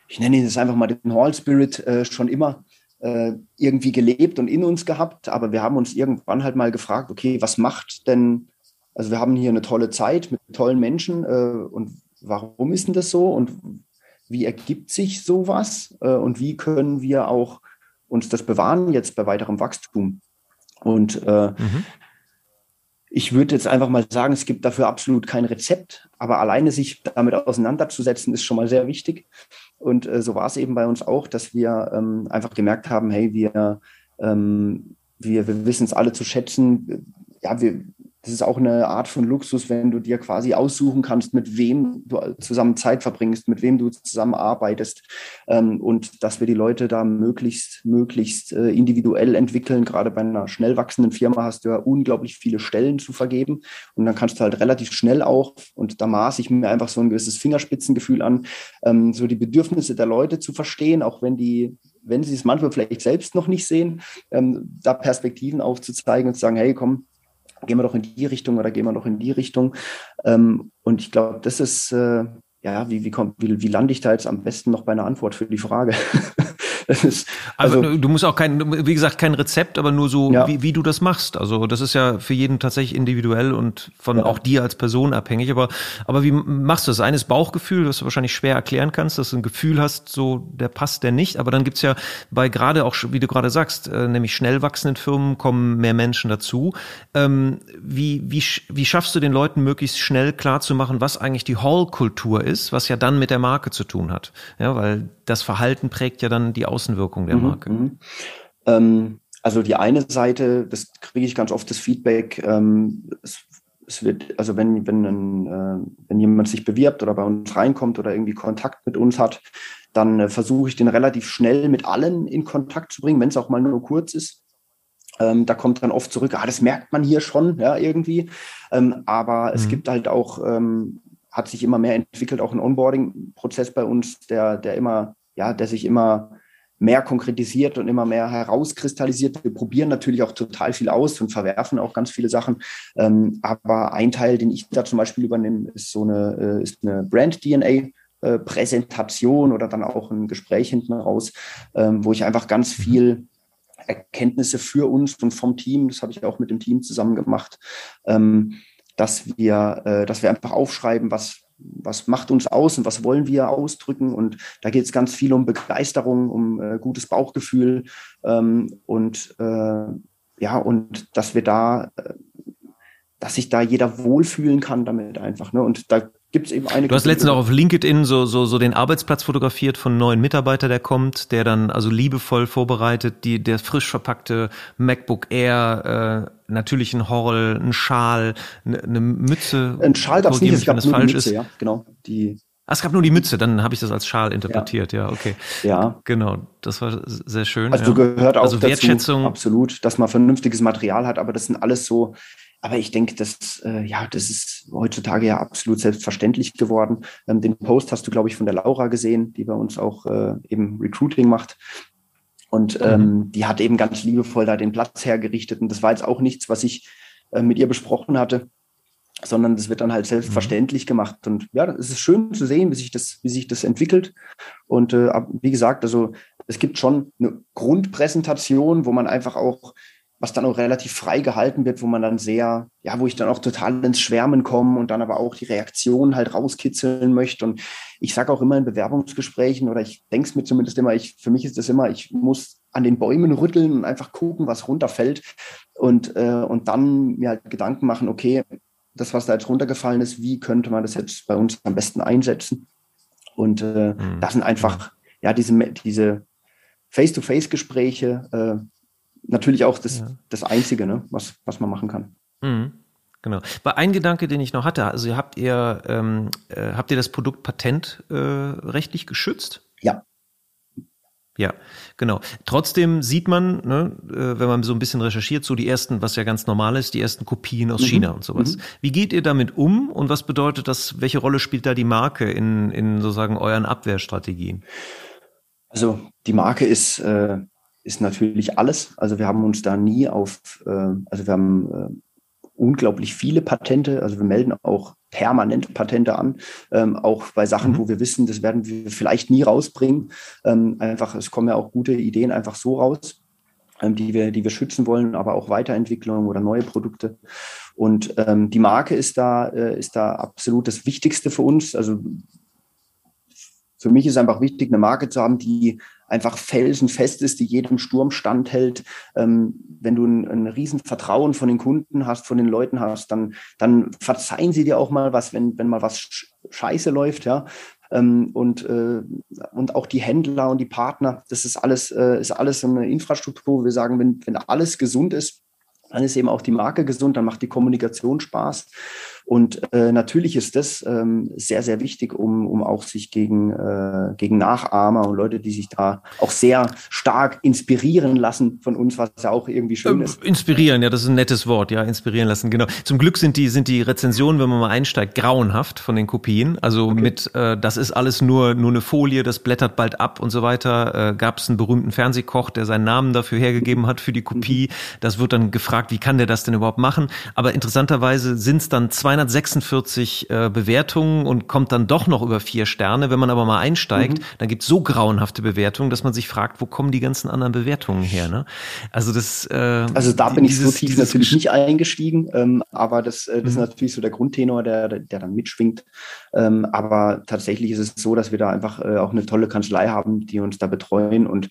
ich nenne ihn jetzt einfach mal den Hall Spirit äh, schon immer äh, irgendwie gelebt und in uns gehabt, aber wir haben uns irgendwann halt mal gefragt, okay, was macht denn, also wir haben hier eine tolle Zeit mit tollen Menschen äh, und warum ist denn das so und wie ergibt sich sowas äh, und wie können wir auch uns das bewahren jetzt bei weiterem Wachstum? Und äh, mhm. ich würde jetzt einfach mal sagen, es gibt dafür absolut kein Rezept, aber alleine sich damit auseinanderzusetzen, ist schon mal sehr wichtig. Und äh, so war es eben bei uns auch, dass wir ähm, einfach gemerkt haben, hey, wir, ähm, wir, wir wissen es alle zu schätzen. Ja, wir, das ist auch eine Art von Luxus, wenn du dir quasi aussuchen kannst, mit wem du zusammen Zeit verbringst, mit wem du zusammen arbeitest ähm, und dass wir die Leute da möglichst, möglichst äh, individuell entwickeln. Gerade bei einer schnell wachsenden Firma hast du ja unglaublich viele Stellen zu vergeben und dann kannst du halt relativ schnell auch, und da maße ich mir einfach so ein gewisses Fingerspitzengefühl an, ähm, so die Bedürfnisse der Leute zu verstehen, auch wenn die wenn sie es manchmal vielleicht selbst noch nicht sehen, ähm, da Perspektiven aufzuzeigen und zu sagen, hey, komm, gehen wir doch in die Richtung oder gehen wir doch in die Richtung. Ähm, und ich glaube, das ist, äh, ja, wie, wie, kommt, wie, wie lande ich da jetzt am besten noch bei einer Antwort für die Frage? ist, also, also, du musst auch kein, wie gesagt, kein Rezept, aber nur so, ja. wie, wie du das machst. Also das ist ja für jeden tatsächlich individuell und von ja. auch dir als Person abhängig. Aber, aber wie machst du das? Eines Bauchgefühl, das du wahrscheinlich schwer erklären kannst, dass du ein Gefühl hast, so der passt, der nicht. Aber dann gibt's ja bei gerade auch, wie du gerade sagst, äh, nämlich schnell wachsenden Firmen kommen mehr Menschen dazu. Ähm, wie, wie, wie schaffst du den Leuten möglichst schnell klarzumachen, was eigentlich die Hall-Kultur ist, was ja dann mit der Marke zu tun hat? Ja, weil das Verhalten prägt ja dann die Außenwirkung der mhm, Marke. Mhm, ähm, also die eine Seite, das kriege ich ganz oft das Feedback, ähm, es, es, wird, also wenn, wenn, ein, äh, wenn jemand sich bewirbt oder bei uns reinkommt oder irgendwie Kontakt mit uns hat, dann äh, versuche ich den relativ schnell mit allen in Kontakt zu bringen, wenn es auch mal nur kurz ist. Ähm, da kommt dann oft zurück, ah, das merkt man hier schon, ja, irgendwie. Ähm, aber mhm. es gibt halt auch, ähm, hat sich immer mehr entwickelt, auch ein Onboarding-Prozess bei uns, der, der immer, ja, der sich immer mehr konkretisiert und immer mehr herauskristallisiert. Wir probieren natürlich auch total viel aus und verwerfen auch ganz viele Sachen. Ähm, aber ein Teil, den ich da zum Beispiel übernehme, ist so eine, äh, ist eine Brand-DNA. Äh, Präsentation oder dann auch ein Gespräch hinten raus, ähm, wo ich einfach ganz mhm. viel Erkenntnisse für uns und vom Team, das habe ich auch mit dem Team zusammen gemacht, ähm, dass wir, äh, dass wir einfach aufschreiben, was, was macht uns aus und was wollen wir ausdrücken. Und da geht es ganz viel um Begeisterung, um äh, gutes Bauchgefühl ähm, und äh, ja, und dass wir da, äh, dass sich da jeder wohlfühlen kann damit einfach. Ne? Und da gibt es eben eine. Du hast letztens auch auf LinkedIn so, so, so den Arbeitsplatz fotografiert von einem neuen Mitarbeiter, der kommt, der dann also liebevoll vorbereitet, die, der frisch verpackte MacBook Air, äh, natürlich ein Horrel, ein Schal, eine, eine Mütze. Ein Schal gab es nicht, es gab nur falsch Mütze, ist. ja, genau. Die Ah, es gab nur die Mütze, dann habe ich das als Schal interpretiert, ja, ja okay. Ja. Genau, das war sehr schön. Also ja. gehört auch also dazu, Wertschätzung. absolut, dass man vernünftiges Material hat, aber das sind alles so, aber ich denke, das, äh, ja, das ist heutzutage ja absolut selbstverständlich geworden. Ähm, den Post hast du, glaube ich, von der Laura gesehen, die bei uns auch äh, eben Recruiting macht. Und mhm. ähm, die hat eben ganz liebevoll da den Platz hergerichtet. Und das war jetzt auch nichts, was ich äh, mit ihr besprochen hatte, sondern das wird dann halt selbstverständlich mhm. gemacht. Und ja, es ist schön zu sehen, wie sich das, wie sich das entwickelt. Und äh, wie gesagt, also es gibt schon eine Grundpräsentation, wo man einfach auch was dann auch relativ frei gehalten wird, wo man dann sehr, ja, wo ich dann auch total ins Schwärmen komme und dann aber auch die Reaktion halt rauskitzeln möchte. Und ich sage auch immer in Bewerbungsgesprächen oder ich denke es mir zumindest immer, ich, für mich ist das immer, ich muss an den Bäumen rütteln und einfach gucken, was runterfällt und, äh, und dann mir halt Gedanken machen, okay, das, was da jetzt runtergefallen ist, wie könnte man das jetzt bei uns am besten einsetzen? Und äh, mhm. das sind einfach, ja, diese, diese Face-to-Face-Gespräche, äh, natürlich auch das, ja. das Einzige, ne, was, was man machen kann. Mhm. Genau. Bei ein Gedanke, den ich noch hatte, also habt ihr, ähm, äh, habt ihr das Produkt patentrechtlich äh, geschützt? Ja. Ja, genau. Trotzdem sieht man, ne, äh, wenn man so ein bisschen recherchiert, so die ersten, was ja ganz normal ist, die ersten Kopien aus mhm. China und sowas. Mhm. Wie geht ihr damit um und was bedeutet das, welche Rolle spielt da die Marke in, in sozusagen euren Abwehrstrategien? Also die Marke ist äh, ist natürlich alles. Also wir haben uns da nie auf, äh, also wir haben äh, unglaublich viele Patente. Also wir melden auch permanent Patente an, ähm, auch bei Sachen, mhm. wo wir wissen, das werden wir vielleicht nie rausbringen. Ähm, einfach, es kommen ja auch gute Ideen einfach so raus, ähm, die wir, die wir schützen wollen, aber auch Weiterentwicklung oder neue Produkte. Und ähm, die Marke ist da, äh, ist da absolut das Wichtigste für uns. Also für mich ist einfach wichtig, eine Marke zu haben, die einfach felsenfest ist, die jedem Sturm standhält. Ähm, wenn du ein, ein Riesenvertrauen von den Kunden hast, von den Leuten hast, dann, dann verzeihen sie dir auch mal was, wenn, wenn mal was scheiße läuft, ja. Ähm, und, äh, und auch die Händler und die Partner, das ist alles, äh, ist alles so eine Infrastruktur, wo wir sagen, wenn, wenn alles gesund ist, dann ist eben auch die Marke gesund, dann macht die Kommunikation Spaß. Und äh, natürlich ist das ähm, sehr, sehr wichtig, um, um auch sich gegen, äh, gegen Nachahmer und Leute, die sich da auch sehr stark inspirieren lassen von uns, was ja auch irgendwie schön ähm, ist. Inspirieren, ja, das ist ein nettes Wort, ja, inspirieren lassen, genau. Zum Glück sind die, sind die Rezensionen, wenn man mal einsteigt, grauenhaft von den Kopien. Also okay. mit, äh, das ist alles nur, nur eine Folie, das blättert bald ab und so weiter. Äh, Gab es einen berühmten Fernsehkoch, der seinen Namen dafür hergegeben hat für die Kopie. Mhm. Das wird dann gefragt, wie kann der das denn überhaupt machen? Aber interessanterweise sind es dann 246 äh, Bewertungen und kommt dann doch noch über vier Sterne. Wenn man aber mal einsteigt, mhm. dann gibt es so grauenhafte Bewertungen, dass man sich fragt, wo kommen die ganzen anderen Bewertungen her? Ne? Also das. Äh, also da bin dieses, ich so tief natürlich nicht eingestiegen, ähm, aber das, äh, das mhm. ist natürlich so der Grundtenor, der, der dann mitschwingt. Ähm, aber tatsächlich ist es so, dass wir da einfach äh, auch eine tolle Kanzlei haben, die uns da betreuen und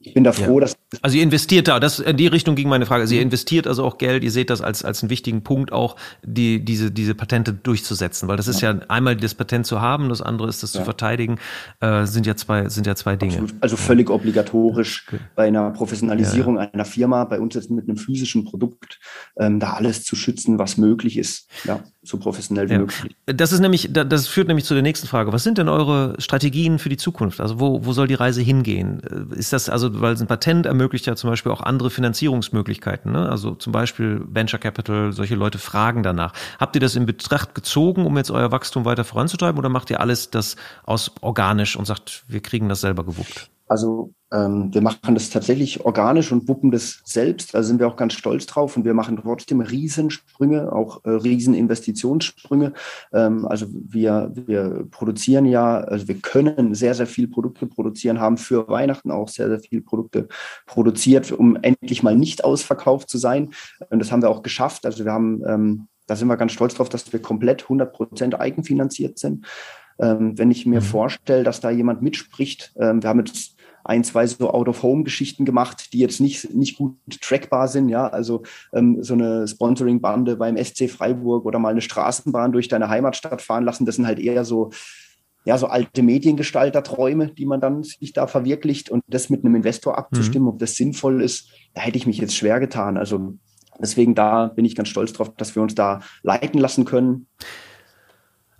ich bin da froh, ja. dass. Also ihr investiert da, das in die Richtung ging meine Frage. Also ihr mhm. investiert also auch Geld, ihr seht das als, als einen wichtigen Punkt auch, die, diese, diese Patente durchzusetzen, weil das ist ja, ja einmal das Patent zu haben, das andere ist das ja. zu verteidigen, äh, sind ja zwei, sind ja zwei Dinge. Absolut. Also völlig obligatorisch okay. bei einer Professionalisierung einer Firma, bei uns jetzt mit einem physischen Produkt, ähm, da alles zu schützen, was möglich ist. Ja so professionell wie ja. möglich. Das ist nämlich, das führt nämlich zu der nächsten Frage. Was sind denn eure Strategien für die Zukunft? Also wo, wo soll die Reise hingehen? Ist das also, weil ein Patent ermöglicht ja zum Beispiel auch andere Finanzierungsmöglichkeiten, ne? Also zum Beispiel Venture Capital, solche Leute fragen danach. Habt ihr das in Betracht gezogen, um jetzt euer Wachstum weiter voranzutreiben oder macht ihr alles das aus organisch und sagt, wir kriegen das selber gewuppt? Also ähm, wir machen das tatsächlich organisch und wuppen das selbst. Da sind wir auch ganz stolz drauf und wir machen trotzdem Riesensprünge, auch äh, Rieseninvestitionssprünge. Ähm, also wir, wir produzieren ja, also wir können sehr, sehr viel Produkte produzieren, haben für Weihnachten auch sehr, sehr viele Produkte produziert, um endlich mal nicht ausverkauft zu sein. Und das haben wir auch geschafft. Also wir haben ähm, da sind wir ganz stolz drauf, dass wir komplett 100 Prozent eigenfinanziert sind. Ähm, wenn ich mir mhm. vorstelle, dass da jemand mitspricht, ähm, wir haben jetzt ein, zwei so Out-of-Home-Geschichten gemacht, die jetzt nicht, nicht gut trackbar sind. Ja, also ähm, so eine Sponsoring-Bande beim SC Freiburg oder mal eine Straßenbahn durch deine Heimatstadt fahren lassen, das sind halt eher so, ja, so alte Mediengestalter-Träume, die man dann sich da verwirklicht und das mit einem Investor abzustimmen, mhm. ob das sinnvoll ist, da hätte ich mich jetzt schwer getan. Also deswegen da bin ich ganz stolz drauf, dass wir uns da leiten lassen können.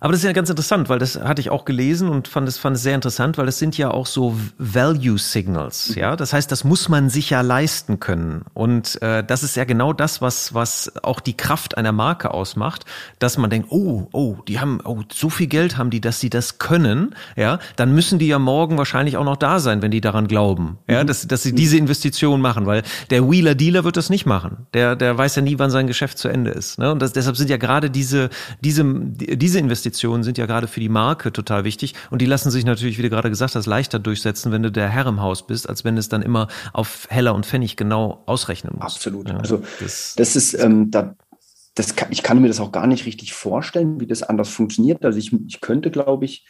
Aber das ist ja ganz interessant, weil das hatte ich auch gelesen und fand es, fand es sehr interessant, weil das sind ja auch so Value Signals, mhm. ja. Das heißt, das muss man sich ja leisten können. Und äh, das ist ja genau das, was, was auch die Kraft einer Marke ausmacht, dass man denkt, oh, oh, die haben, oh, so viel Geld haben die, dass sie das können, ja, dann müssen die ja morgen wahrscheinlich auch noch da sein, wenn die daran glauben, ja, mhm. dass, dass sie diese Investition machen, weil der Wheeler Dealer wird das nicht machen. Der, der weiß ja nie, wann sein Geschäft zu Ende ist. Ne? Und das, deshalb sind ja gerade diese, diese, diese Investitionen Investitionen sind ja gerade für die Marke total wichtig und die lassen sich natürlich, wie du gerade gesagt hast, leichter durchsetzen, wenn du der Herr im Haus bist, als wenn es dann immer auf Heller und Pfennig genau ausrechnen muss. Absolut. Ja, also das, das ist, ähm, da, das kann, ich kann mir das auch gar nicht richtig vorstellen, wie das anders funktioniert. Also ich, ich könnte, glaube ich,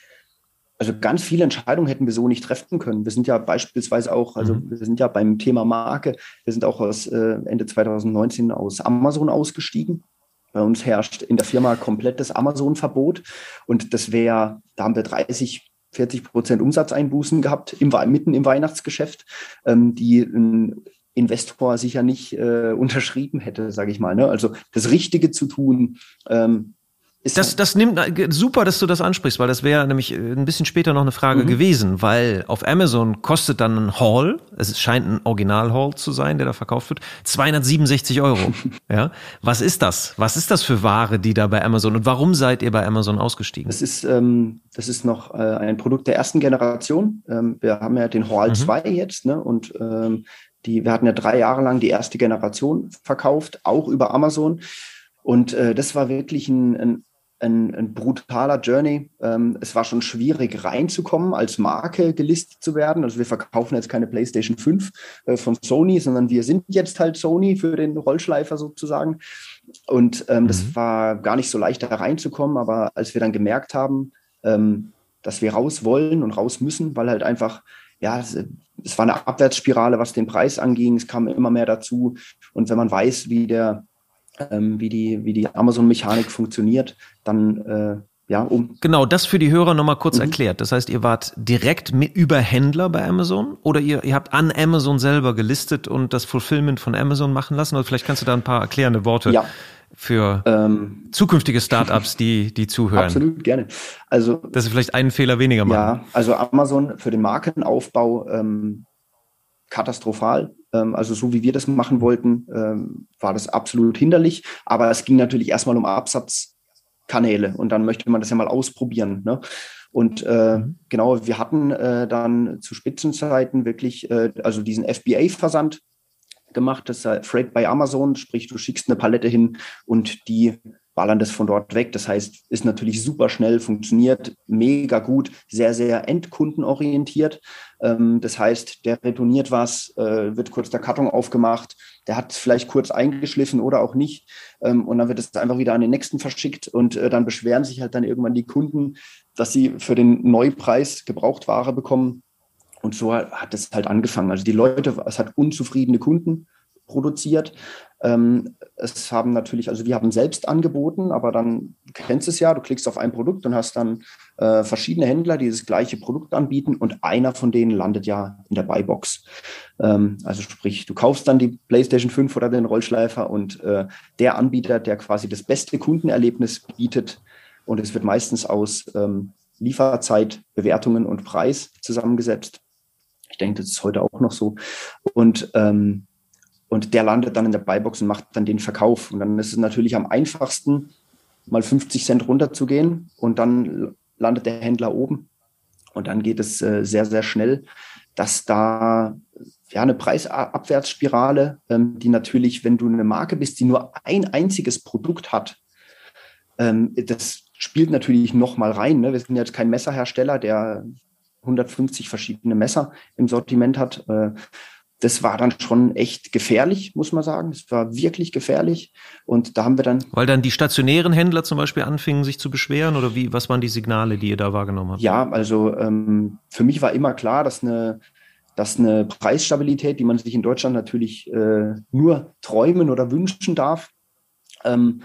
also ganz viele Entscheidungen hätten wir so nicht treffen können. Wir sind ja beispielsweise auch, also mhm. wir sind ja beim Thema Marke, wir sind auch aus äh, Ende 2019 aus Amazon ausgestiegen. Bei uns herrscht in der Firma komplettes Amazon-Verbot und das wäre, da haben wir 30, 40 Prozent Umsatzeinbußen gehabt, im, mitten im Weihnachtsgeschäft, ähm, die ein Investor sicher nicht äh, unterschrieben hätte, sage ich mal. Ne? Also das Richtige zu tun, ähm, ist das, das nimmt super, dass du das ansprichst, weil das wäre nämlich äh, ein bisschen später noch eine Frage mhm. gewesen, weil auf Amazon kostet dann ein Haul, es scheint ein Original-Haul zu sein, der da verkauft wird, 267 Euro. ja, was ist das? Was ist das für Ware, die da bei Amazon und warum seid ihr bei Amazon ausgestiegen? Das ist, ähm, das ist noch äh, ein Produkt der ersten Generation. Ähm, wir haben ja den Haul mhm. 2 jetzt, ne? Und ähm, die, wir hatten ja drei Jahre lang die erste Generation verkauft, auch über Amazon. Und äh, das war wirklich ein, ein ein, ein brutaler Journey. Ähm, es war schon schwierig reinzukommen, als Marke gelistet zu werden. Also wir verkaufen jetzt keine PlayStation 5 äh, von Sony, sondern wir sind jetzt halt Sony für den Rollschleifer sozusagen. Und ähm, mhm. das war gar nicht so leicht, da reinzukommen. Aber als wir dann gemerkt haben, ähm, dass wir raus wollen und raus müssen, weil halt einfach, ja, es, es war eine Abwärtsspirale, was den Preis anging. Es kam immer mehr dazu. Und wenn man weiß, wie der ähm, wie die, wie die Amazon-Mechanik funktioniert, dann äh, ja, um. Genau, das für die Hörer nochmal kurz mhm. erklärt. Das heißt, ihr wart direkt mit über Händler bei Amazon oder ihr, ihr habt an Amazon selber gelistet und das Fulfillment von Amazon machen lassen? Oder vielleicht kannst du da ein paar erklärende Worte ja. für ähm, zukünftige Startups, die, die zuhören. Absolut, gerne. Also, dass sie vielleicht einen Fehler weniger machen. Ja, also Amazon für den Markenaufbau ähm, katastrophal. Ähm, also so wie wir das machen wollten, ähm, war das absolut hinderlich. Aber es ging natürlich erstmal um Absatzkanäle und dann möchte man das ja mal ausprobieren. Ne? Und äh, mhm. genau, wir hatten äh, dann zu Spitzenzeiten wirklich äh, also diesen FBA-Versand gemacht, das ist Freight by Amazon, sprich du schickst eine Palette hin und die ballern das von dort weg. Das heißt, ist natürlich super schnell, funktioniert mega gut, sehr, sehr endkundenorientiert. Ähm, das heißt, der retourniert was, äh, wird kurz der Karton aufgemacht, der hat vielleicht kurz eingeschliffen oder auch nicht. Ähm, und dann wird es einfach wieder an den nächsten verschickt und äh, dann beschweren sich halt dann irgendwann die Kunden, dass sie für den Neupreis Gebrauchtware bekommen. Und so hat es halt angefangen. Also die Leute, es hat unzufriedene Kunden produziert. Ähm, es haben natürlich, also wir haben selbst angeboten, aber dann, du kennst es ja, du klickst auf ein Produkt und hast dann äh, verschiedene Händler, die das gleiche Produkt anbieten und einer von denen landet ja in der Buybox. Ähm, also sprich, du kaufst dann die PlayStation 5 oder den Rollschleifer und äh, der Anbieter, der quasi das beste Kundenerlebnis bietet und es wird meistens aus ähm, Lieferzeit, Bewertungen und Preis zusammengesetzt. Ich denke, das ist heute auch noch so. Und ähm, und der landet dann in der Buybox und macht dann den Verkauf. Und dann ist es natürlich am einfachsten, mal 50 Cent runterzugehen und dann landet der Händler oben. Und dann geht es äh, sehr, sehr schnell, dass da ja eine Preisabwärtsspirale, ähm, die natürlich, wenn du eine Marke bist, die nur ein einziges Produkt hat, ähm, das spielt natürlich noch mal rein. Ne? Wir sind jetzt kein Messerhersteller, der 150 verschiedene Messer im Sortiment hat. Äh, das war dann schon echt gefährlich, muss man sagen. Es war wirklich gefährlich. Und da haben wir dann. Weil dann die stationären Händler zum Beispiel anfingen, sich zu beschweren oder wie, was waren die Signale, die ihr da wahrgenommen habt? Ja, also ähm, für mich war immer klar, dass eine, dass eine Preisstabilität, die man sich in Deutschland natürlich äh, nur träumen oder wünschen darf, ähm,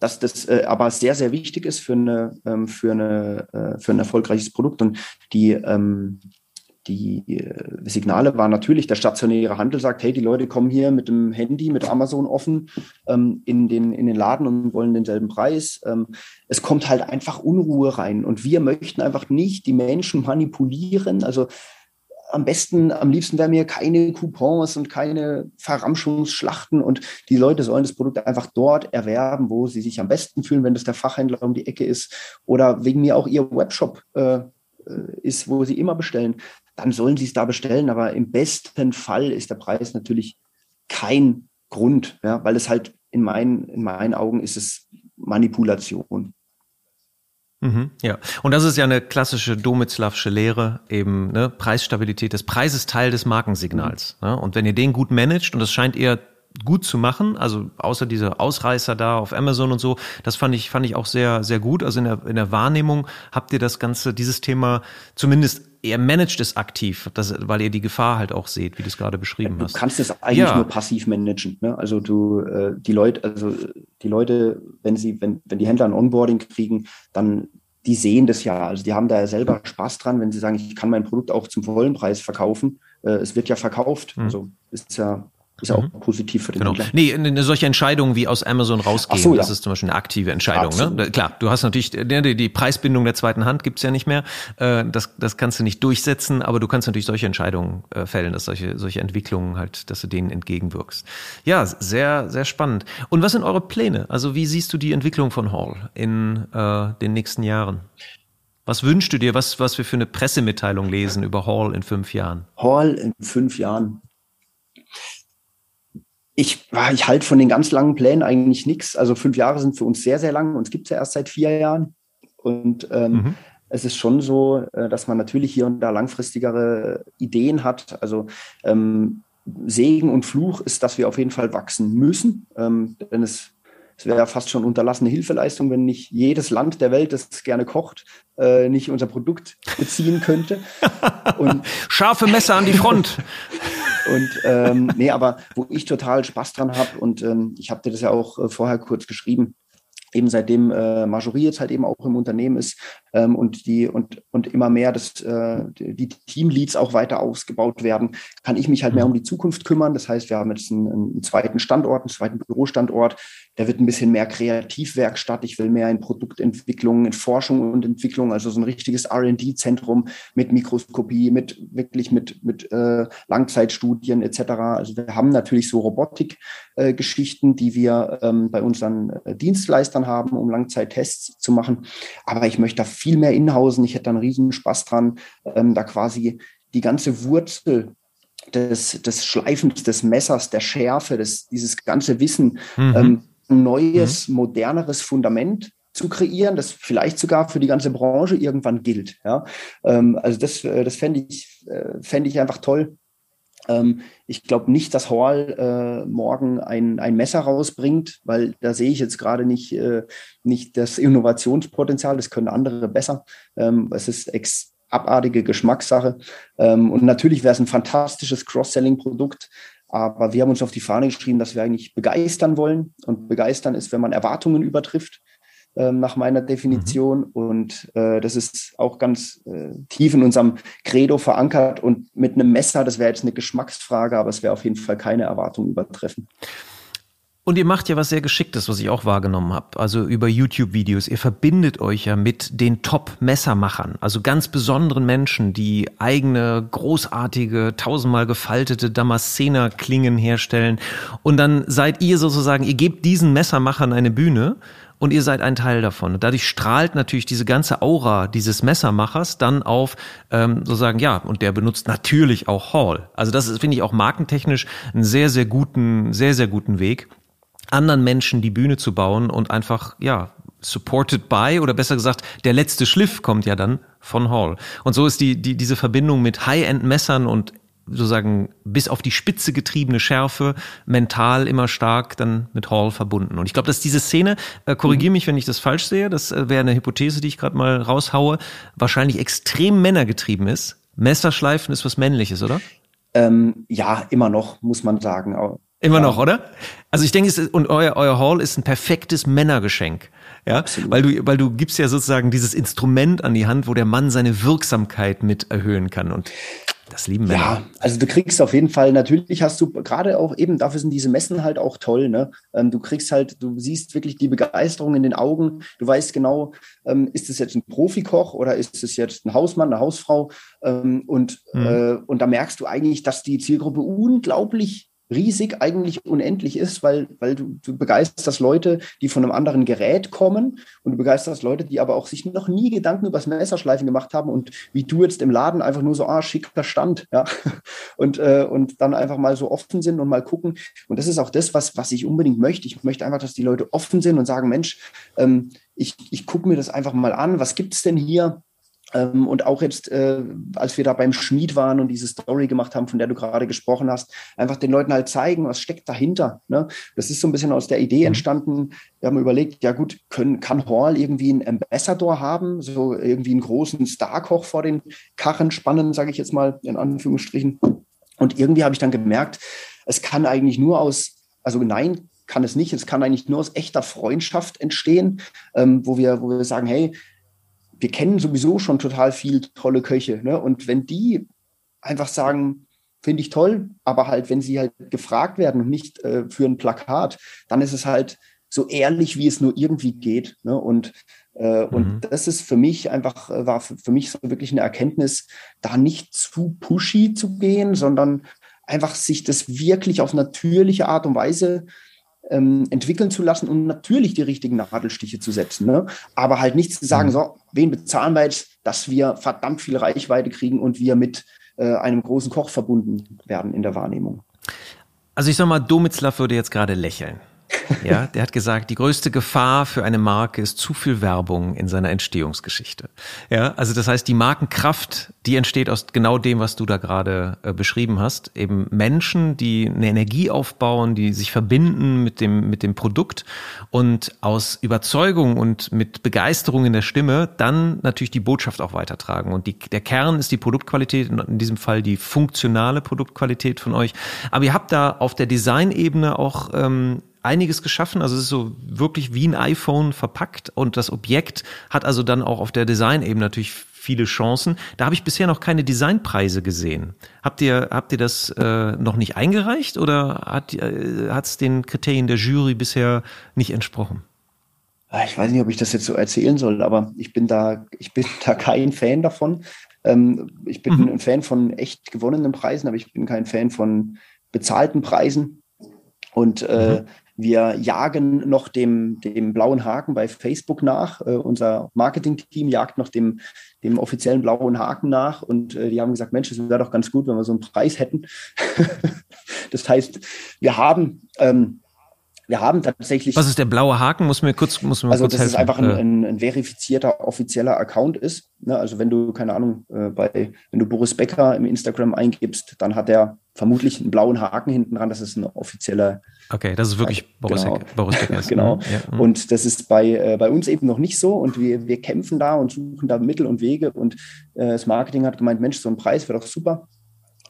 dass das äh, aber sehr, sehr wichtig ist für, eine, ähm, für, eine, äh, für ein erfolgreiches Produkt. Und die, ähm, die äh, Signale waren natürlich, der stationäre Handel sagt, hey, die Leute kommen hier mit dem Handy, mit Amazon offen ähm, in, den, in den Laden und wollen denselben Preis. Ähm, es kommt halt einfach Unruhe rein. Und wir möchten einfach nicht die Menschen manipulieren. Also am besten, am liebsten wären mir keine Coupons und keine Verramschungsschlachten und die Leute sollen das Produkt einfach dort erwerben, wo sie sich am besten fühlen, wenn das der Fachhändler um die Ecke ist oder wegen mir auch ihr Webshop äh, äh ist, wo sie immer bestellen dann sollen sie es da bestellen. Aber im besten Fall ist der Preis natürlich kein Grund, ja, weil es halt in meinen, in meinen Augen ist es Manipulation. Mhm, ja, und das ist ja eine klassische Domitzlavsche Lehre, eben ne? Preisstabilität des Preises Teil des Markensignals. Mhm. Ne? Und wenn ihr den gut managt, und das scheint ihr gut zu machen, also außer diese Ausreißer da auf Amazon und so, das fand ich, fand ich auch sehr, sehr gut. Also in der, in der Wahrnehmung habt ihr das Ganze, dieses Thema zumindest ihr managt es aktiv, das, weil ihr die Gefahr halt auch seht, wie du es gerade beschrieben hast. Du kannst es eigentlich ja. nur passiv managen. Ne? Also du, äh, die Leute, also die Leute, wenn sie, wenn, wenn die Händler ein Onboarding kriegen, dann die sehen das ja. Also die haben da ja selber Spaß dran, wenn sie sagen, ich kann mein Produkt auch zum vollen Preis verkaufen. Äh, es wird ja verkauft. Mhm. Also ist ja ist ja auch mhm. positiv für den genau. Händler. Nee, eine solche Entscheidung wie aus Amazon rausgehen, so, ja. das ist zum Beispiel eine aktive Entscheidung. Ne? Klar, du hast natürlich die, die Preisbindung der zweiten Hand gibt's ja nicht mehr. Äh, das, das kannst du nicht durchsetzen, aber du kannst natürlich solche Entscheidungen äh, fällen, dass solche, solche Entwicklungen halt, dass du denen entgegenwirkst. Ja, sehr, sehr spannend. Und was sind eure Pläne? Also wie siehst du die Entwicklung von Hall in äh, den nächsten Jahren? Was wünschst du dir, was, was wir für eine Pressemitteilung lesen über Hall in fünf Jahren? Hall in fünf Jahren ich, ich halte von den ganz langen Plänen eigentlich nichts. Also fünf Jahre sind für uns sehr, sehr lang. Uns gibt es ja erst seit vier Jahren. Und ähm, mhm. es ist schon so, äh, dass man natürlich hier und da langfristigere Ideen hat. Also ähm, Segen und Fluch ist, dass wir auf jeden Fall wachsen müssen. Ähm, denn es, es wäre ja fast schon unterlassene Hilfeleistung, wenn nicht jedes Land der Welt, das gerne kocht, äh, nicht unser Produkt beziehen könnte. Und Scharfe Messer an die Front. Und ähm, nee, aber wo ich total Spaß dran habe und ähm, ich habe dir das ja auch äh, vorher kurz geschrieben, eben seitdem äh, Marjorie jetzt halt eben auch im Unternehmen ist ähm, und die und und immer mehr das äh, die Teamleads auch weiter ausgebaut werden, kann ich mich halt mehr um die Zukunft kümmern. Das heißt, wir haben jetzt einen, einen zweiten Standort, einen zweiten Bürostandort. Der wird ein bisschen mehr Kreativwerkstatt. Ich will mehr in Produktentwicklung, in Forschung und Entwicklung, also so ein richtiges R&D-Zentrum mit Mikroskopie, mit wirklich mit mit äh, Langzeitstudien etc. Also wir haben natürlich so Robotik-Geschichten, äh, die wir ähm, bei unseren äh, Haben, um Langzeittests zu machen. Aber ich möchte da viel mehr inhausen. Ich hätte da einen riesen Spaß dran, ähm, da quasi die ganze Wurzel des, des Schleifens, des Messers, der Schärfe, des, dieses ganze Wissen, mhm. ähm, ein neues, mhm. moderneres Fundament zu kreieren, das vielleicht sogar für die ganze Branche irgendwann gilt. Ja? Ähm, also das, äh, das fände ich, äh, fände ich einfach toll. Ähm, ich glaube nicht, dass Hall äh, morgen ein, ein Messer rausbringt, weil da sehe ich jetzt gerade nicht, äh, nicht das Innovationspotenzial. Das können andere besser. Ähm, es ist ex abartige Geschmackssache. Ähm, und natürlich wäre es ein fantastisches Cross-Selling-Produkt. Aber wir haben uns auf die Fahne geschrieben, dass wir eigentlich begeistern wollen. Und begeistern ist, wenn man Erwartungen übertrifft. Ähm, nach meiner Definition. Mhm. Und äh, das ist auch ganz äh, tief in unserem Credo verankert. Und mit einem Messer, das wäre jetzt eine Geschmacksfrage, aber es wäre auf jeden Fall keine Erwartung übertreffen. Und ihr macht ja was sehr Geschicktes, was ich auch wahrgenommen habe. Also über YouTube-Videos. Ihr verbindet euch ja mit den Top-Messermachern. Also ganz besonderen Menschen, die eigene, großartige, tausendmal gefaltete Damaszener-Klingen herstellen. Und dann seid ihr sozusagen, ihr gebt diesen Messermachern eine Bühne und ihr seid ein Teil davon. Und dadurch strahlt natürlich diese ganze Aura dieses Messermachers dann auf, ähm, sozusagen, ja, und der benutzt natürlich auch Hall. Also das ist, finde ich, auch markentechnisch einen sehr, sehr guten, sehr, sehr guten Weg, anderen Menschen die Bühne zu bauen und einfach, ja, supported by, oder besser gesagt, der letzte Schliff kommt ja dann von Hall. Und so ist die, die, diese Verbindung mit High-End-Messern und sozusagen bis auf die Spitze getriebene Schärfe, mental immer stark dann mit Hall verbunden. Und ich glaube, dass diese Szene, äh, korrigiere mich, wenn ich das falsch sehe, das äh, wäre eine Hypothese, die ich gerade mal raushaue, wahrscheinlich extrem männergetrieben ist. Messerschleifen ist was Männliches, oder? Ähm, ja, immer noch, muss man sagen. Immer ja. noch, oder? Also ich denke, ist, und euer, euer Hall ist ein perfektes Männergeschenk. Ja, Absolut. weil du, weil du gibst ja sozusagen dieses Instrument an die Hand, wo der Mann seine Wirksamkeit mit erhöhen kann. Und das lieben Männer. Ja, also du kriegst auf jeden Fall, natürlich hast du gerade auch eben, dafür sind diese Messen halt auch toll, ne? Ähm, du kriegst halt, du siehst wirklich die Begeisterung in den Augen. Du weißt genau, ähm, ist es jetzt ein Profikoch oder ist es jetzt ein Hausmann, eine Hausfrau? Ähm, und, mhm. äh, und da merkst du eigentlich, dass die Zielgruppe unglaublich riesig eigentlich unendlich ist, weil, weil du, du begeisterst Leute, die von einem anderen Gerät kommen und du begeisterst Leute, die aber auch sich noch nie Gedanken über das Messerschleifen gemacht haben und wie du jetzt im Laden einfach nur so, ah, schicker Stand, ja, und, äh, und dann einfach mal so offen sind und mal gucken. Und das ist auch das, was, was ich unbedingt möchte. Ich möchte einfach, dass die Leute offen sind und sagen, Mensch, ähm, ich, ich gucke mir das einfach mal an, was gibt es denn hier? Ähm, und auch jetzt, äh, als wir da beim Schmied waren und diese Story gemacht haben, von der du gerade gesprochen hast, einfach den Leuten halt zeigen, was steckt dahinter. Ne? Das ist so ein bisschen aus der Idee mhm. entstanden. Wir haben überlegt, ja gut, können, kann Hall irgendwie einen Ambassador haben, so irgendwie einen großen Starkoch vor den Karren spannen, sage ich jetzt mal in Anführungsstrichen. Und irgendwie habe ich dann gemerkt, es kann eigentlich nur aus, also nein, kann es nicht, es kann eigentlich nur aus echter Freundschaft entstehen, ähm, wo, wir, wo wir sagen, hey, wir kennen sowieso schon total viel tolle Köche. Ne? Und wenn die einfach sagen, finde ich toll, aber halt, wenn sie halt gefragt werden und nicht äh, für ein Plakat, dann ist es halt so ehrlich, wie es nur irgendwie geht. Ne? Und, äh, mhm. und das ist für mich einfach, äh, war für, für mich so wirklich eine Erkenntnis, da nicht zu pushy zu gehen, sondern einfach sich das wirklich auf natürliche Art und Weise ähm, entwickeln zu lassen und natürlich die richtigen Nadelstiche zu setzen. Ne? Aber halt nicht zu sagen, mhm. so, wen bezahlen wir jetzt, dass wir verdammt viel Reichweite kriegen und wir mit äh, einem großen Koch verbunden werden in der Wahrnehmung. Also ich sag mal, Domitzlaff würde jetzt gerade lächeln. Ja, der hat gesagt, die größte Gefahr für eine Marke ist zu viel Werbung in seiner Entstehungsgeschichte. Ja, also das heißt, die Markenkraft, die entsteht aus genau dem, was du da gerade äh, beschrieben hast. Eben Menschen, die eine Energie aufbauen, die sich verbinden mit dem, mit dem Produkt und aus Überzeugung und mit Begeisterung in der Stimme dann natürlich die Botschaft auch weitertragen. Und die, der Kern ist die Produktqualität, in diesem Fall die funktionale Produktqualität von euch. Aber ihr habt da auf der Designebene auch ähm, einiges geschaffen. Also es ist so wirklich wie ein iPhone verpackt und das Objekt hat also dann auch auf der Designebene natürlich viele Chancen. Da habe ich bisher noch keine Designpreise gesehen. Habt ihr, habt ihr das äh, noch nicht eingereicht oder hat es äh, den Kriterien der Jury bisher nicht entsprochen? Ah, ich weiß nicht, ob ich das jetzt so erzählen soll, aber ich bin da, ich bin da kein Fan davon. Ähm, ich bin mhm. ein Fan von echt gewonnenen Preisen, aber ich bin kein Fan von bezahlten Preisen. Und äh, mhm. Wir jagen noch dem, dem blauen Haken bei Facebook nach. Äh, unser Marketing-Team jagt noch dem, dem offiziellen blauen Haken nach. Und äh, die haben gesagt, Mensch, es wäre doch ganz gut, wenn wir so einen Preis hätten. das heißt, wir haben ähm, wir haben tatsächlich. Was ist der blaue Haken? Muss mir kurz, muss mir also kurz dass helfen. es einfach ein, ein, ein, verifizierter offizieller Account ist. Ne? Also wenn du keine Ahnung äh, bei, wenn du Boris Becker im Instagram eingibst, dann hat er vermutlich einen blauen Haken hinten dran. Das ist ein offizieller. Okay, das ist wirklich äh, Boris, genau. Boris Becker. genau. Ja. Mhm. Und das ist bei äh, bei uns eben noch nicht so. Und wir wir kämpfen da und suchen da Mittel und Wege. Und äh, das Marketing hat gemeint, Mensch, so ein Preis wäre doch super.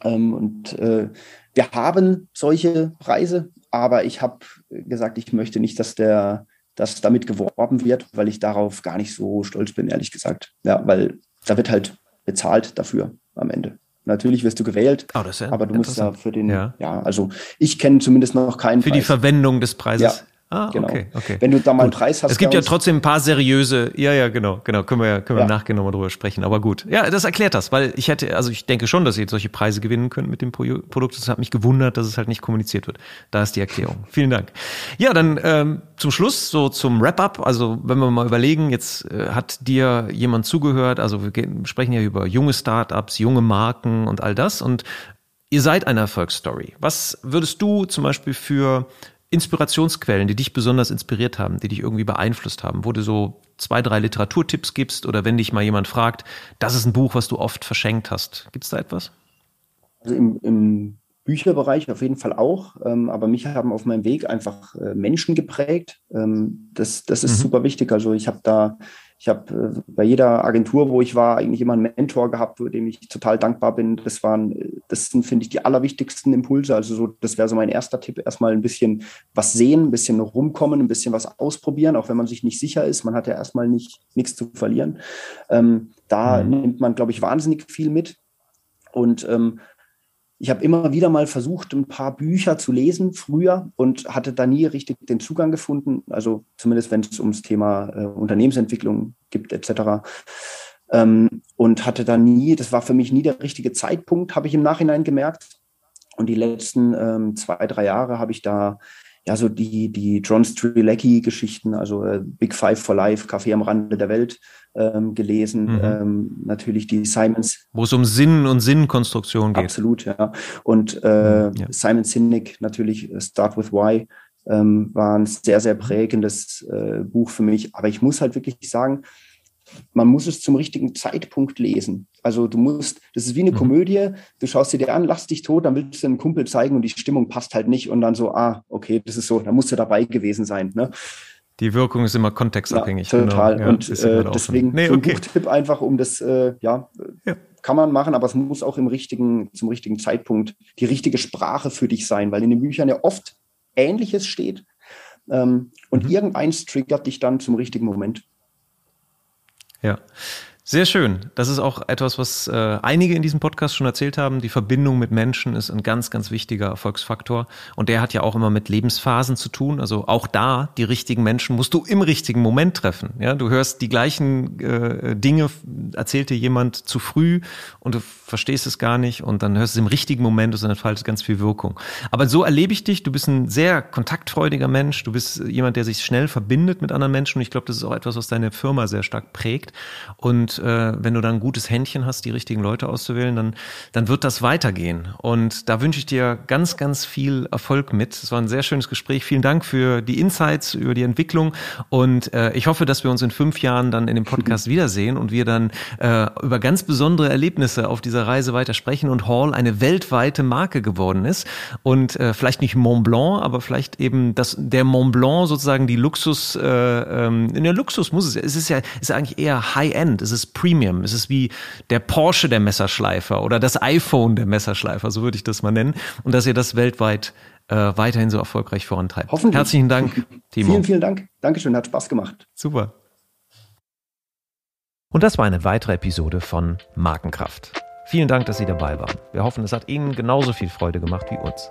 Ähm, und äh, wir haben solche Preise, aber ich habe gesagt, ich möchte nicht, dass der, dass damit geworben wird, weil ich darauf gar nicht so stolz bin, ehrlich gesagt. Ja, weil da wird halt bezahlt dafür am Ende. Natürlich wirst du gewählt, oh, aber du musst da für den, ja, ja also ich kenne zumindest noch keinen. Für Preis. die Verwendung des Preises. Ja, Ah, genau. okay, okay. Wenn du da mal einen Preis hast. Es gibt ja trotzdem ein paar seriöse, ja, ja, genau, genau, können wir, können wir ja. nachgehen nochmal drüber sprechen. Aber gut. Ja, das erklärt das, weil ich hätte, also ich denke schon, dass ihr solche Preise gewinnen könnt mit dem Produkt. Es hat mich gewundert, dass es halt nicht kommuniziert wird. Da ist die Erklärung. Vielen Dank. Ja, dann ähm, zum Schluss, so zum Wrap-up. Also, wenn wir mal überlegen, jetzt äh, hat dir jemand zugehört, also wir gehen, sprechen ja über junge Startups, junge Marken und all das. Und ihr seid eine Erfolgsstory. Was würdest du zum Beispiel für Inspirationsquellen, die dich besonders inspiriert haben, die dich irgendwie beeinflusst haben, wo du so zwei, drei Literaturtipps gibst oder wenn dich mal jemand fragt, das ist ein Buch, was du oft verschenkt hast. Gibt es da etwas? im, im Bücherbereich auf jeden Fall auch, ähm, aber mich haben auf meinem Weg einfach äh, Menschen geprägt. Ähm, das, das ist mhm. super wichtig. Also ich habe da, ich habe äh, bei jeder Agentur, wo ich war, eigentlich immer einen Mentor gehabt, dem ich total dankbar bin. Das waren, das sind, finde ich, die allerwichtigsten Impulse. Also so, das wäre so mein erster Tipp. Erstmal ein bisschen was sehen, ein bisschen rumkommen, ein bisschen was ausprobieren, auch wenn man sich nicht sicher ist. Man hat ja erstmal nicht nichts zu verlieren. Ähm, da mhm. nimmt man, glaube ich, wahnsinnig viel mit. Und ähm, ich habe immer wieder mal versucht, ein paar Bücher zu lesen früher und hatte da nie richtig den Zugang gefunden. Also zumindest wenn es ums Thema äh, Unternehmensentwicklung gibt etc. Ähm, und hatte da nie, das war für mich nie der richtige Zeitpunkt, habe ich im Nachhinein gemerkt. Und die letzten ähm, zwei, drei Jahre habe ich da ja so die, die John Strilecki-Geschichten, also äh, Big Five for Life, Kaffee am Rande der Welt, ähm, gelesen. Mhm. Ähm, natürlich die Simons. Wo es um Sinn und Sinnkonstruktion geht. Absolut, ja. Und äh, mhm, ja. Simon Sinek natürlich, äh, Start with Why, ähm, war ein sehr, sehr prägendes äh, Buch für mich. Aber ich muss halt wirklich sagen, man muss es zum richtigen Zeitpunkt lesen. Also du musst, das ist wie eine mhm. Komödie, du schaust dir an, lass dich tot, dann willst du einen Kumpel zeigen und die Stimmung passt halt nicht und dann so, ah, okay, das ist so, da musst du dabei gewesen sein. Ne? Die Wirkung ist immer kontextabhängig. Ja, total. Genau. Ja, und äh, deswegen nee, so ein okay. Buchtipp einfach, um das, äh, ja, ja, kann man machen, aber es muss auch im richtigen, zum richtigen Zeitpunkt die richtige Sprache für dich sein, weil in den Büchern ja oft Ähnliches steht. Ähm, und mhm. irgendeins triggert dich dann zum richtigen Moment. Ja. Sehr schön. Das ist auch etwas, was äh, einige in diesem Podcast schon erzählt haben. Die Verbindung mit Menschen ist ein ganz, ganz wichtiger Erfolgsfaktor. Und der hat ja auch immer mit Lebensphasen zu tun. Also auch da, die richtigen Menschen musst du im richtigen Moment treffen. Ja, du hörst die gleichen äh, Dinge, erzählt dir jemand zu früh und du verstehst es gar nicht und dann hörst du es im richtigen Moment und dann entfaltet ganz viel Wirkung. Aber so erlebe ich dich. Du bist ein sehr kontaktfreudiger Mensch. Du bist jemand, der sich schnell verbindet mit anderen Menschen. Und ich glaube, das ist auch etwas, was deine Firma sehr stark prägt. Und äh, wenn du dann ein gutes Händchen hast, die richtigen Leute auszuwählen, dann, dann wird das weitergehen. Und da wünsche ich dir ganz, ganz viel Erfolg mit. Es war ein sehr schönes Gespräch. Vielen Dank für die Insights, über die Entwicklung. Und äh, ich hoffe, dass wir uns in fünf Jahren dann in dem Podcast wiedersehen und wir dann äh, über ganz besondere Erlebnisse auf dieser Reise weiter sprechen und Hall eine weltweite Marke geworden ist. Und äh, vielleicht nicht Mont Blanc, aber vielleicht eben das, der Mont Blanc sozusagen die Luxus, äh, ähm, in der Luxus muss es, es ist ja, es ist eigentlich eher High-End. Es ist ist Premium. Es ist wie der Porsche der Messerschleifer oder das iPhone der Messerschleifer, so würde ich das mal nennen. Und dass ihr das weltweit äh, weiterhin so erfolgreich vorantreibt. Hoffentlich. Herzlichen Dank, Timo. Vielen, vielen Dank. Dankeschön, hat Spaß gemacht. Super. Und das war eine weitere Episode von Markenkraft. Vielen Dank, dass Sie dabei waren. Wir hoffen, es hat Ihnen genauso viel Freude gemacht wie uns.